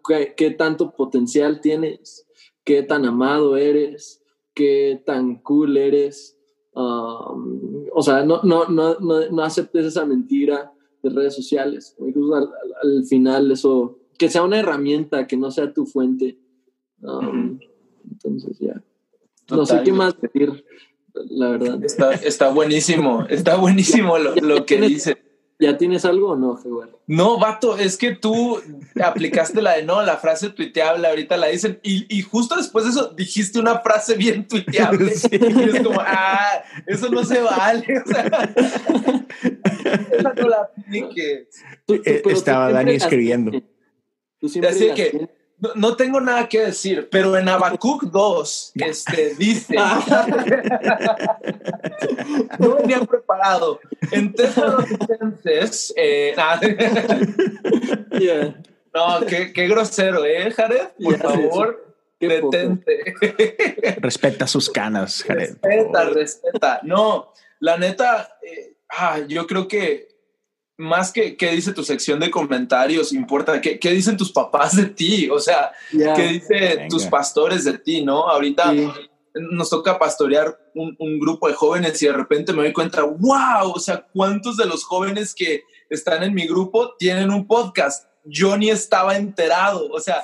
qué, qué tanto potencial tienes, qué tan amado eres, qué tan cool eres. Um, o sea, no, no, no, no, aceptes esa mentira de redes sociales. Al, al, final eso, que sea una herramienta, que no sea tu fuente. Um, entonces ya. No sé qué más decir, la verdad. Está, está buenísimo, está buenísimo lo, lo que dice. ¿Ya tienes algo o no, No, vato, es que tú aplicaste la de no, la frase tuiteable, ahorita la dicen, y, y justo después de eso dijiste una frase bien tuiteable. Y es como, ah, eso no se vale. O sea, esa no la apliques. Eh, estaba Dani escribiendo. Así que no, no tengo nada que decir, pero en Habacuc 2 este, dice, no venía preparado. En Tesalonicenses, eh, nada. Yeah. no, qué, qué grosero, ¿eh, Jared? Por sí, favor, poco. detente. Respeta sus canas, Jared. Respeta, respeta. No, la neta, eh, ah, yo creo que más que qué dice tu sección de comentarios, importa qué, qué dicen tus papás de ti, o sea, Yeah. qué dicen tus pastores de ti, ¿no? Ahorita Sí. nos toca pastorear un, un grupo de jóvenes y de repente me doy cuenta, wow, o sea, ¿cuántos de los jóvenes que están en mi grupo tienen un podcast? Yo ni estaba enterado, o sea,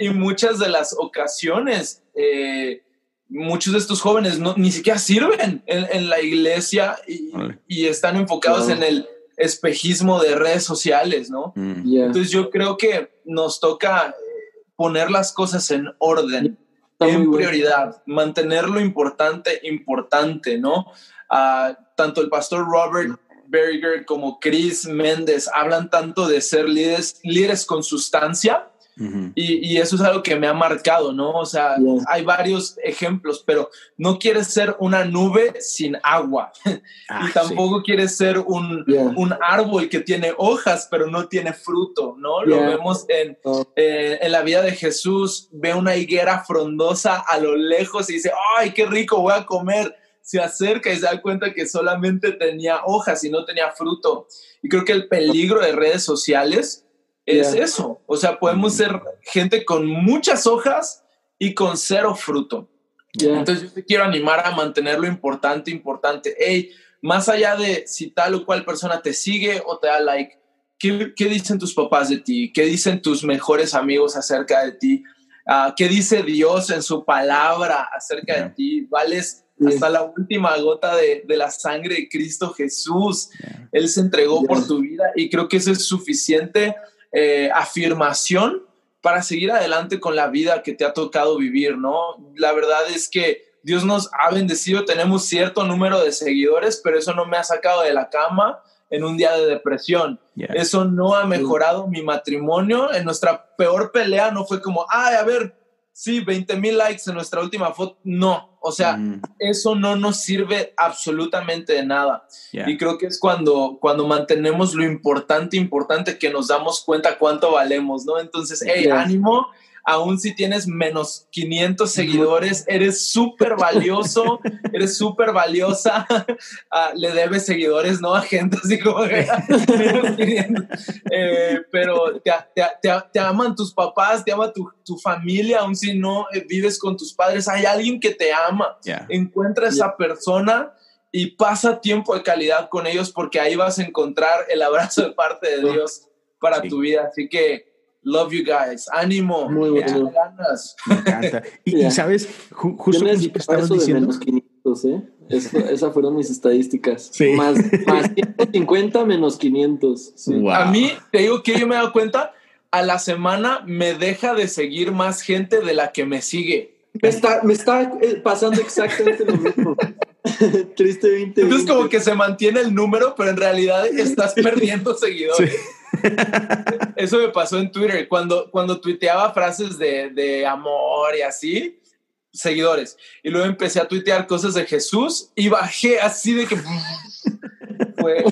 y, muchas de las ocasiones, eh, muchos de estos jóvenes no, ni siquiera sirven en, en la iglesia y, y están enfocados Claro. en el espejismo de redes sociales, ¿no? Mm. Yeah. Entonces yo creo que nos toca eh, poner las cosas en orden, Está en bueno. prioridad, mantener lo importante importante, ¿no? Ah, tanto el pastor Robert Berger como Chris Méndez hablan tanto de ser líderes, líderes con sustancia Y, y eso es algo que me ha marcado, ¿no? O sea, Yeah. hay varios ejemplos, pero no quieres ser una nube sin agua Ah, y tampoco quieres ser un, Yeah. un árbol que tiene hojas pero no tiene fruto, ¿no? Lo vemos en, Oh. eh, en la vida de Jesús, ve una higuera frondosa a lo lejos y dice, ¡ay, qué rico, voy a comer! Se acerca y se da cuenta que solamente tenía hojas y no tenía fruto. Y creo que el peligro de redes sociales es Yeah. eso. O sea, podemos ser gente con muchas hojas y con cero fruto. Yeah. Entonces yo te quiero animar a mantener lo importante, importante. Hey, más allá de si tal o cual persona te sigue o te da like, ¿qué, qué dicen tus papás de ti? ¿Qué dicen tus mejores amigos acerca de ti? Ah, ¿Qué dice Dios en su palabra acerca de ti? Vales hasta la última gota de, de la sangre de Cristo Jesús. Él se entregó por tu vida y creo que eso es suficiente eh, afirmación para seguir adelante con la vida que te ha tocado vivir, ¿no? La verdad es que Dios nos ha bendecido, tenemos cierto número de seguidores, pero eso no me ha sacado de la cama en un día de depresión. Eso no ha mejorado mi matrimonio. En nuestra peor pelea no fue como, ay, a ver, sí, 20 mil likes en nuestra última foto. No, o sea, Mm, eso no nos sirve absolutamente de nada. yeah. Y creo que es cuando, cuando mantenemos lo importante, importante, que nos damos cuenta cuánto valemos, ¿no? Entonces, hey, ánimo, aún si tienes menos 500 seguidores, eres súper valioso, eres súper valiosa, Ah, le debes seguidores, ¿no? A gente así como que, menos 500. Eh, pero te, te- te- te aman tus papás, te ama tu, tu familia, aún si no eh, vives con tus padres, hay alguien que te ama Yeah. encuentra a esa persona y pasa tiempo de calidad con ellos porque ahí vas a encontrar el abrazo de parte de Dios para Sí. tu vida. Así que, love you guys. Ánimo. Muy bueno. ganas. Me encanta. Y, Yeah. sabes, Ju- justo como estabas diciendo. menos 500, ¿eh? Eso- esas fueron mis estadísticas. Sí. Más, más 150 menos 500. Sí. Wow. A mí, te digo que yo me he dado cuenta, a la semana me deja de seguir más gente de la que me sigue. Me está, me está eh, pasando exactamente lo mismo. Triste 20. Entonces como que se mantiene el número, pero en realidad estás perdiendo seguidores. Eso me pasó en Twitter. Cuando, cuando tuiteaba frases de, de amor y así, seguidores. Y luego empecé a tuitear cosas de Jesús y bajé así de que fue,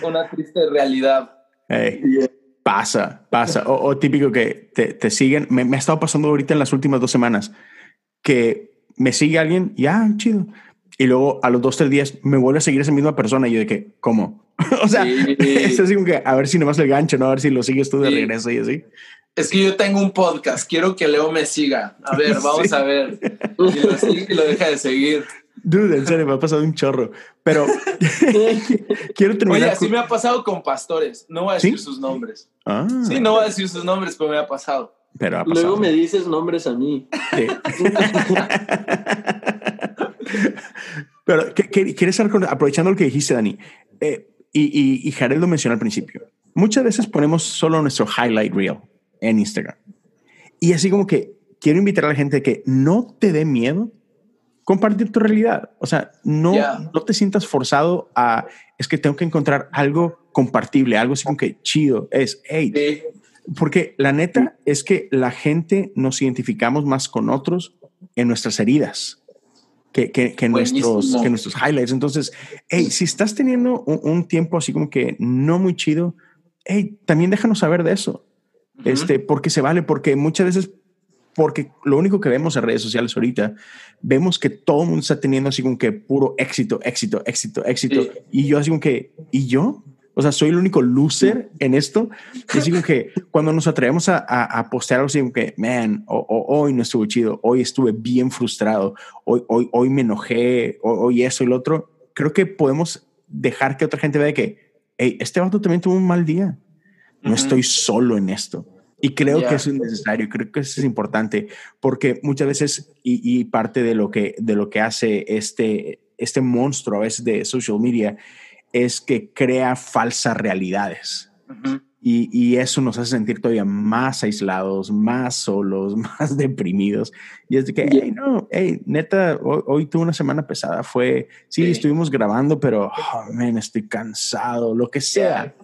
fue una triste realidad. Hey, Yeah. pasa, pasa. O, o típico que te, te siguen. Me, me ha estado pasando ahorita en las últimas dos semanas que me sigue alguien, ya, chido. Y luego a los dos, tres días me vuelve a seguir esa misma persona. Y yo de que, ¿cómo? o sea, Sí. es así como que a ver si nomás el gancho, ¿no? A ver si lo sigues tú de Sí. regreso y así. Es que yo tengo un podcast, quiero que Leo me siga. A ver, vamos Sí. a ver. Y lo sigue y lo deja de seguir. Dude, en serio, me ha pasado un chorro. Pero quiero terminar. Oye, así con- me ha pasado con pastores. No voy a decir ¿Sí? sus nombres. Ah, Sí, no voy a decir sus nombres, pero me ha pasado. pero ha pasado. Luego me dices nombres a mí. Pero, ¿qué- qué- ¿quieres aprovechando lo que dijiste, Dani? eh, y, y, y Jared lo mencionó al principio. Muchas veces ponemos solo nuestro highlight reel en Instagram. Y así como que quiero invitar a la gente que no te dé miedo compartir tu realidad. O sea, no, Yeah. no te sientas forzado a, es que tengo que encontrar algo compartible, algo así como que chido. Es, hey, Sí. Porque la neta es que la gente nos identificamos más con otros en nuestras heridas que, que, que nuestros, que nuestros highlights. Entonces, hey, si estás teniendo un, un, tiempo así como que no muy chido, hey, también déjanos saber de eso. Uh -huh. Este, porque se vale, porque muchas veces porque lo único que vemos en redes sociales ahorita, vemos que todo el mundo está teniendo así como que puro éxito, éxito, éxito, éxito. Sí. Y yo así como que, ¿y yo? O sea, soy el único loser en esto. Y así que cuando nos atrevemos a, a, a postear algo así como que, man, hoy no estuvo chido, hoy estuve bien frustrado, hoy, hoy, hoy me enojé, hoy, hoy eso y lo otro, creo que podemos dejar que otra gente vea que, hey, este vato también tuvo un mal día. No uh -huh. estoy solo en esto. Y creo yeah. que eso es necesario, creo que eso es importante, porque muchas veces, y, y, parte de lo, que, de lo que hace este, este monstruo a veces de social media, es que crea falsas realidades. Uh -huh. y, y, eso nos hace sentir todavía más aislados, más solos, más deprimidos. Y es de que, yeah. hey, no, hey, neta, hoy, hoy, tuve una semana pesada. Fue, sí, estuvimos grabando, pero, oh, man, estoy cansado, lo que sea.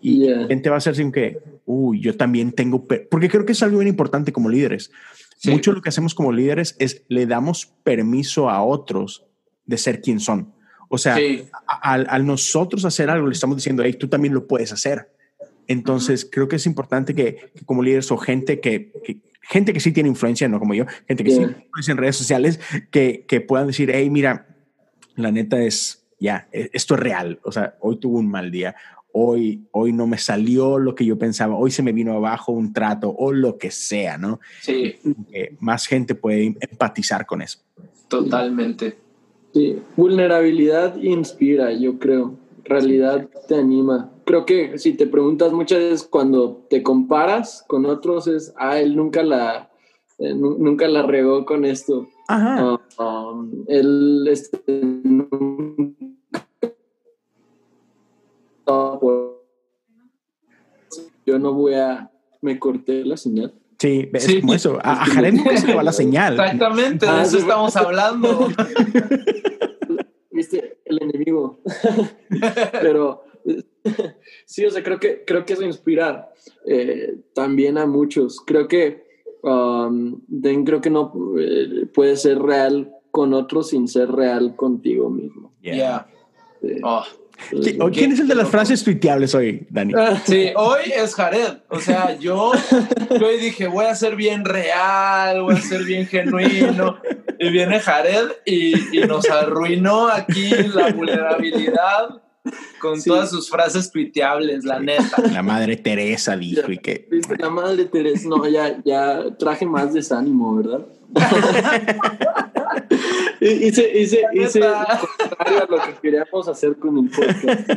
Y yeah. gente va a ser sin que, uy, yo también tengo, porque creo que es algo bien importante como líderes. Sí. Mucho lo que hacemos como líderes es le damos permiso a otros de ser quien son. O sea, sí. al, al, nosotros hacer algo, le estamos diciendo, hey, tú también lo puedes hacer. Entonces, uh -huh. creo que es importante que, que, como líderes o gente que, que, gente que sí tiene influencia, no como yo, gente que sí tiene influencia en redes sociales, que, que puedan decir, hey, mira, la neta es, ya, yeah, esto es real. O sea, hoy tuvo un mal día, hoy, hoy no me salió lo que yo pensaba, hoy se me vino abajo un trato o lo que sea, ¿no? Sí. Que más gente puede empatizar con eso. Totalmente. Sí, vulnerabilidad inspira, yo creo. Realidad te anima. Creo que si te preguntas muchas veces cuando te comparas con otros es, ah, él nunca la, eh, nunca la regó con esto. Ajá. Uh, um, él este, yo no voy a, me corté la señal. Sí, es sí. como eso. A, a Jared nunca se le va la señal. Exactamente, de eso estamos hablando. Viste, el enemigo. Pero sí, o sea, creo que, creo que eso inspira eh, también a muchos. Creo que um, Den creo que no eh, puede ser real con otros sin ser real contigo mismo. Yeah. yeah. Sí. Oh. ¿Quién es el de las frases tuiteables hoy, Dani? Sí, hoy es Jared. O sea, yo, yo dije, voy a ser bien real, voy a ser bien genuino. Y viene Jared y, y nos arruinó aquí la vulnerabilidad con sí. todas sus frases tuiteables, la neta. La madre Teresa dijo y que. La madre Teresa, no, ya, ya traje más desánimo, ¿verdad? hice, hice, hice contrario a lo que queríamos hacer con el podcast.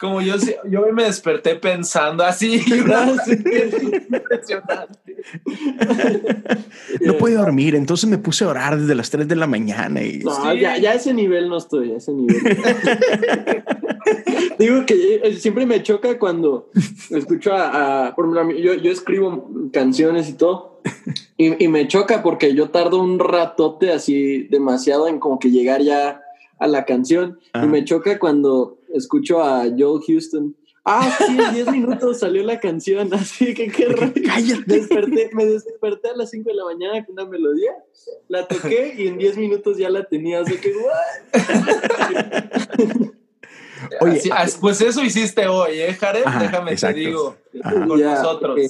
Como yo, yo me desperté pensando así, impresionante. No pude dormir, entonces me puse a orar desde las 3 de la mañana. Y... No, sí. ya, ya ese nivel no estoy, a ese nivel. Digo que eh, siempre me choca cuando escucho a, a por ejemplo, yo, yo escribo canciones y todo, y, y, me choca porque yo tardo un ratote así demasiado en como que llegar ya a la canción, Ajá. y me choca cuando escucho a Joel Houston. Ah, sí, en 10 minutos salió la canción, así que qué raro. Cállate. Desperté, me desperté a las 5 de la mañana con una melodía, la toqué y en 10 minutos ya la tenía, sea que, Oye, así, pues eso hiciste hoy, ¿eh, Jared? Ajá, Déjame exacto. te digo, Ajá. con ya, nosotros. Okay.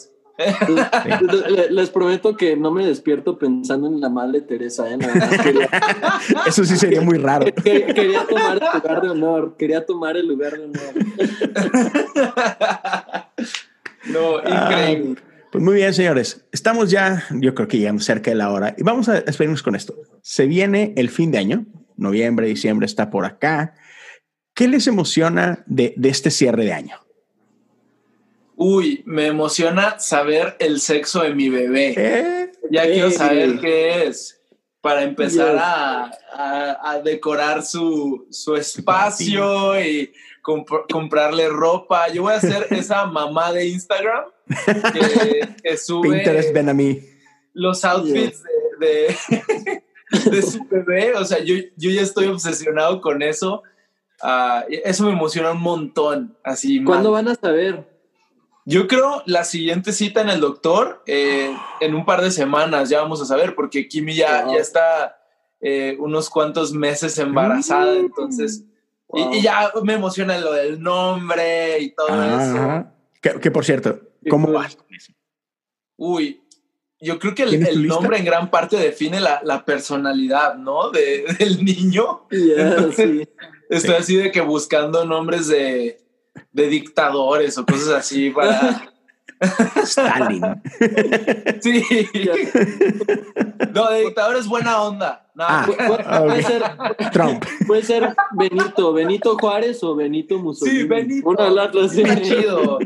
Les prometo que no me despierto pensando en la madre Teresa. ¿eh? Quería, Eso sí sería muy raro. Quería tomar el lugar de honor. Quería tomar el lugar de honor. No, increíble. Ah, pues muy bien, señores. Estamos ya, yo creo que llegamos cerca de la hora y vamos a esperarnos con esto. Se viene el fin de año, noviembre, diciembre está por acá. ¿Qué les emociona de, de este cierre de año? Uy, me emociona saber el sexo de mi bebé. ¿Eh? Ya quiero eh. saber qué es. Para empezar yes. a, a, a, decorar su, su espacio y comp comprarle ropa. Yo voy a ser esa mamá de Instagram que, que sube Pinterest, ven a mí. los outfits yes. de, de, de, su bebé. O sea, yo, yo ya estoy obsesionado con eso. Uh, eso me emociona un montón. Así, ¿Cuándo man. van a saber? Yo creo la siguiente cita en el doctor eh, en un par de semanas ya vamos a saber porque Kimi ya, ya está eh, unos cuantos meses embarazada, Mm. entonces y, y ya me emociona lo del nombre y todo eso. Que, que, por cierto, ¿cómo cool. vas con eso? Uy, yo creo que el, nombre en gran parte define la, la personalidad, ¿no? De, del niño. Ya, Entonces, sí. Estoy así de que buscando nombres de, de dictadores o cosas así para... Stalin. Sí. No, de dictadores buena onda. No, Ah. Pu- pu- Ah, puede, ok. ser, Trump. puede ser Benito, Benito Juárez o Benito Mussolini. Sí, Benito. Uno de dos, chido.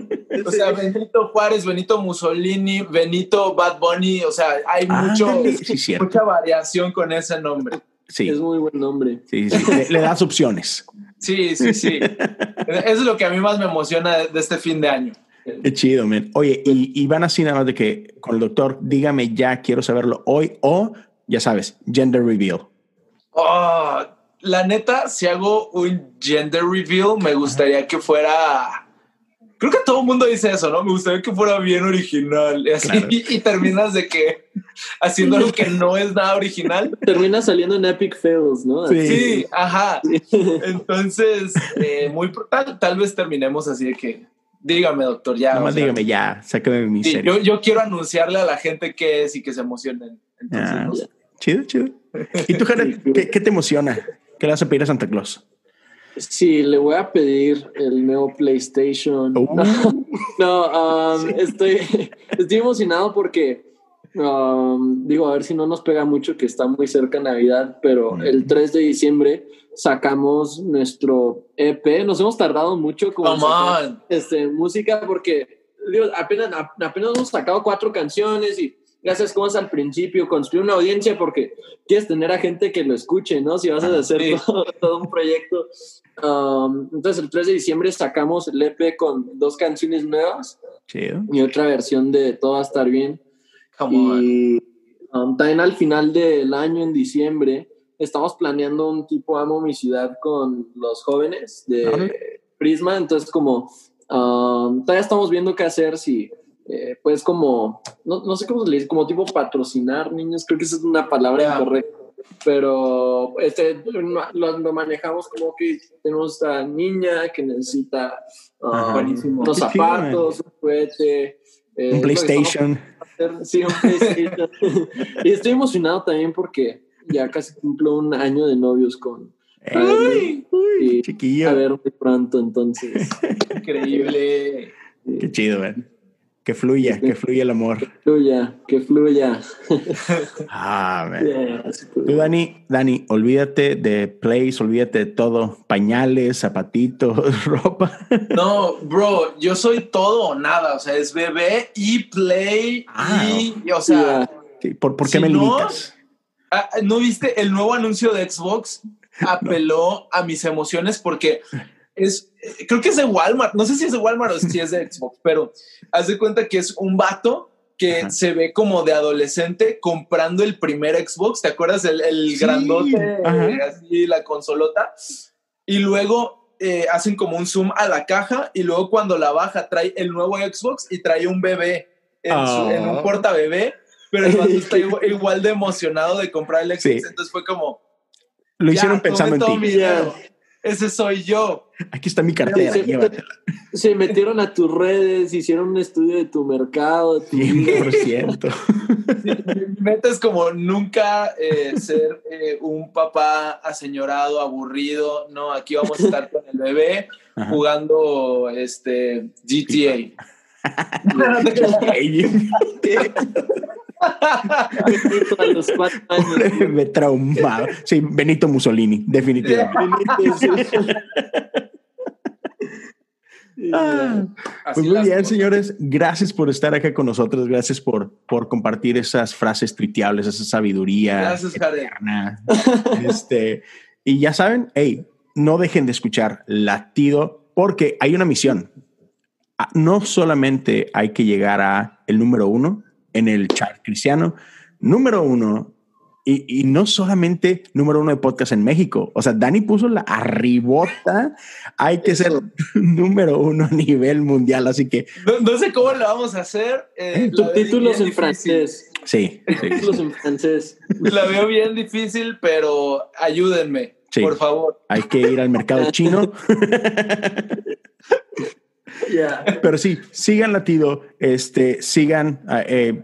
O sea, Benito Juárez, Benito Mussolini, Benito Bad Bunny, o sea, hay mucho, sí, cierto. mucha variación con ese nombre. Sí, Es muy buen nombre. sí, sí. Le, le das opciones. Sí, sí, sí. Es lo que a mí más me emociona de, de este fin de año. Qué chido, man. Oye, y, y van así nada más de que con el doctor, dígame ya, quiero saberlo hoy o, ya sabes, gender reveal. Oh, la neta, si hago un gender reveal, me gustaría que fuera. Creo que todo el mundo dice eso, ¿no? Me gustaría que fuera bien original. Y así, Claro. y, terminas de que haciendo algo que no es nada original. Termina saliendo en Epic Fails, ¿no? Sí. Sí, ajá. Entonces, eh, muy tal, tal vez terminemos así de que, dígame, doctor, ya. Nada o sea, dígame ya, sácame mi sí, serie. yo, yo quiero anunciarle a la gente qué es y que se emocionen. Entonces, Ah, no sé. Chido, chido. ¿Y tú, Jared, qué, qué te emociona? ¿Qué le vas a pedir a Santa Claus? Sí, le voy a pedir el nuevo PlayStation. Uh. No, um, estoy, estoy emocionado porque, um, digo, a ver si no nos pega mucho que está muy cerca Navidad, pero Mm. el 3 de diciembre sacamos nuestro EP. Nos hemos tardado mucho como en Come sacar, on. este, música porque digo, apenas, apenas hemos sacado cuatro canciones y gracias como es al principio, construir una audiencia porque quieres tener a gente que lo escuche, ¿no? Si vas a hacer Sí. todo, todo un proyecto. Um, entonces el 3 de diciembre sacamos el EP con dos canciones nuevas Chido. y otra versión de Todo va a estar bien. Y um, también al final del año, en diciembre, estamos planeando un tipo Amo mi ciudad con los jóvenes de. Prisma. Entonces, como um, todavía estamos viendo qué hacer, si eh, pues como, no, no sé cómo se le dice, como tipo patrocinar niños, creo que esa es una palabra incorrecta. Pero este, lo, lo manejamos como que tenemos esta niña que necesita um, unos zapatos, un juguete. eh, Un PlayStation. hacer- Sí, un PlayStation. y estoy emocionado también porque ya casi cumplo un año de novios con Ey, y chiquillo. a ver muy pronto, entonces. Increíble. Qué chido, man. Que fluya, que fluya el amor. Fluya, que fluya. Ah, man. Yeah, Tú, Dani, Dani, olvídate de plays, olvídate de todo. Pañales, zapatitos, ropa. No, bro, yo soy todo o nada. O sea, es bebé y play Ah, y, y, o sea, Sí, ¿Por, por qué Si me no- limitas? ah, ¿no viste el nuevo anuncio de Xbox? Apeló a mis emociones porque es, eh, creo que es de Walmart. No sé si es de Walmart o si es de Xbox, pero haz de cuenta que es un vato que Ajá. se ve como de adolescente comprando el primer Xbox. ¿Te acuerdas? El, el Sí, grandote, ajá. eh, así la consolota. Y luego eh, hacen como un zoom a la caja y luego cuando la baja trae el nuevo Xbox y trae un bebé en, su- Ah. en un porta bebé. Pero el vato está igual, igual de emocionado de comprar el Xbox. Sí. Entonces fue como, Lo hicieron pensando en ti. Ese soy yo. Aquí está mi cartera, llévatela. Se metieron a tus redes, hicieron un estudio de tu mercado, de tu vida. 100%. Mi meta es como nunca eh, ser eh, un papá aseñorado, aburrido. No, aquí vamos a estar con el bebé Ajá. jugando este GTA. a los cuatro años. Me traumado. Sí, Benito Mussolini, definitivamente. Ah, pues muy bien, cosas. señores. Gracias por estar acá con nosotros. Gracias por, por compartir esas frases tuiteables, esa sabiduría. Gracias, Jared. eterna. Este, y ya saben, hey, no dejen de escuchar Latido porque hay una misión. Ah, No solamente hay que llegar a el número uno en el chart cristiano, número uno Y, y, no solamente número uno de podcast en México. O sea, Dani puso la arribota. Hay que ser número uno a nivel mundial. Así que. No, no sé cómo lo vamos a hacer. Eh, Subtítulos en francés. Sí. Subtítulos en francés. La veo bien difícil, pero ayúdenme. Sí. Por favor. Hay que ir al mercado chino. yeah. Pero sí, sigan latido, este, sigan eh,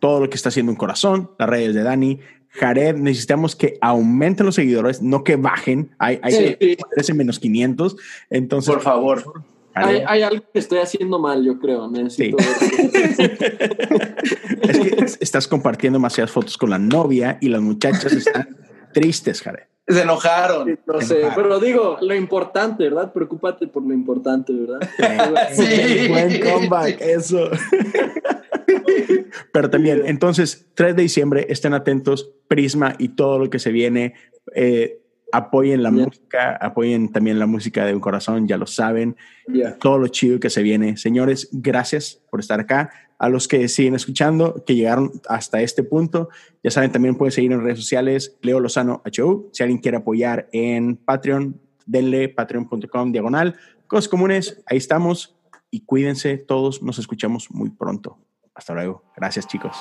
todo lo que está haciendo un corazón, las redes de Dani, Jared, necesitamos que aumenten los seguidores, no que bajen. Hay, hay Sí, que sí. menos 500. Entonces, Por favor. Hay, algo que estoy haciendo mal, yo creo. Necesito es que es- estás compartiendo demasiadas fotos con la novia y las muchachas están tristes, Jared. Se enojaron. No sé, pero digo, lo importante, ¿verdad? Preocúpate por lo importante, ¿verdad? Sí. Buen comeback, eso. Pero también, entonces, 3 de diciembre, estén atentos, Prisma y todo lo que se viene. eh, apoyen la música, apoyen también la música de un corazón, ya lo saben. Ya. todo lo chido que se viene. Señores, gracias por estar acá. A los que siguen escuchando, que llegaron hasta este punto, ya saben, también pueden seguir en redes sociales, Leo Lozano HU. Si alguien quiere apoyar en Patreon, denle patreon.com diagonal. Cosas comunes, ahí estamos. Y cuídense todos, nos escuchamos muy pronto. Hasta luego. Gracias, chicos.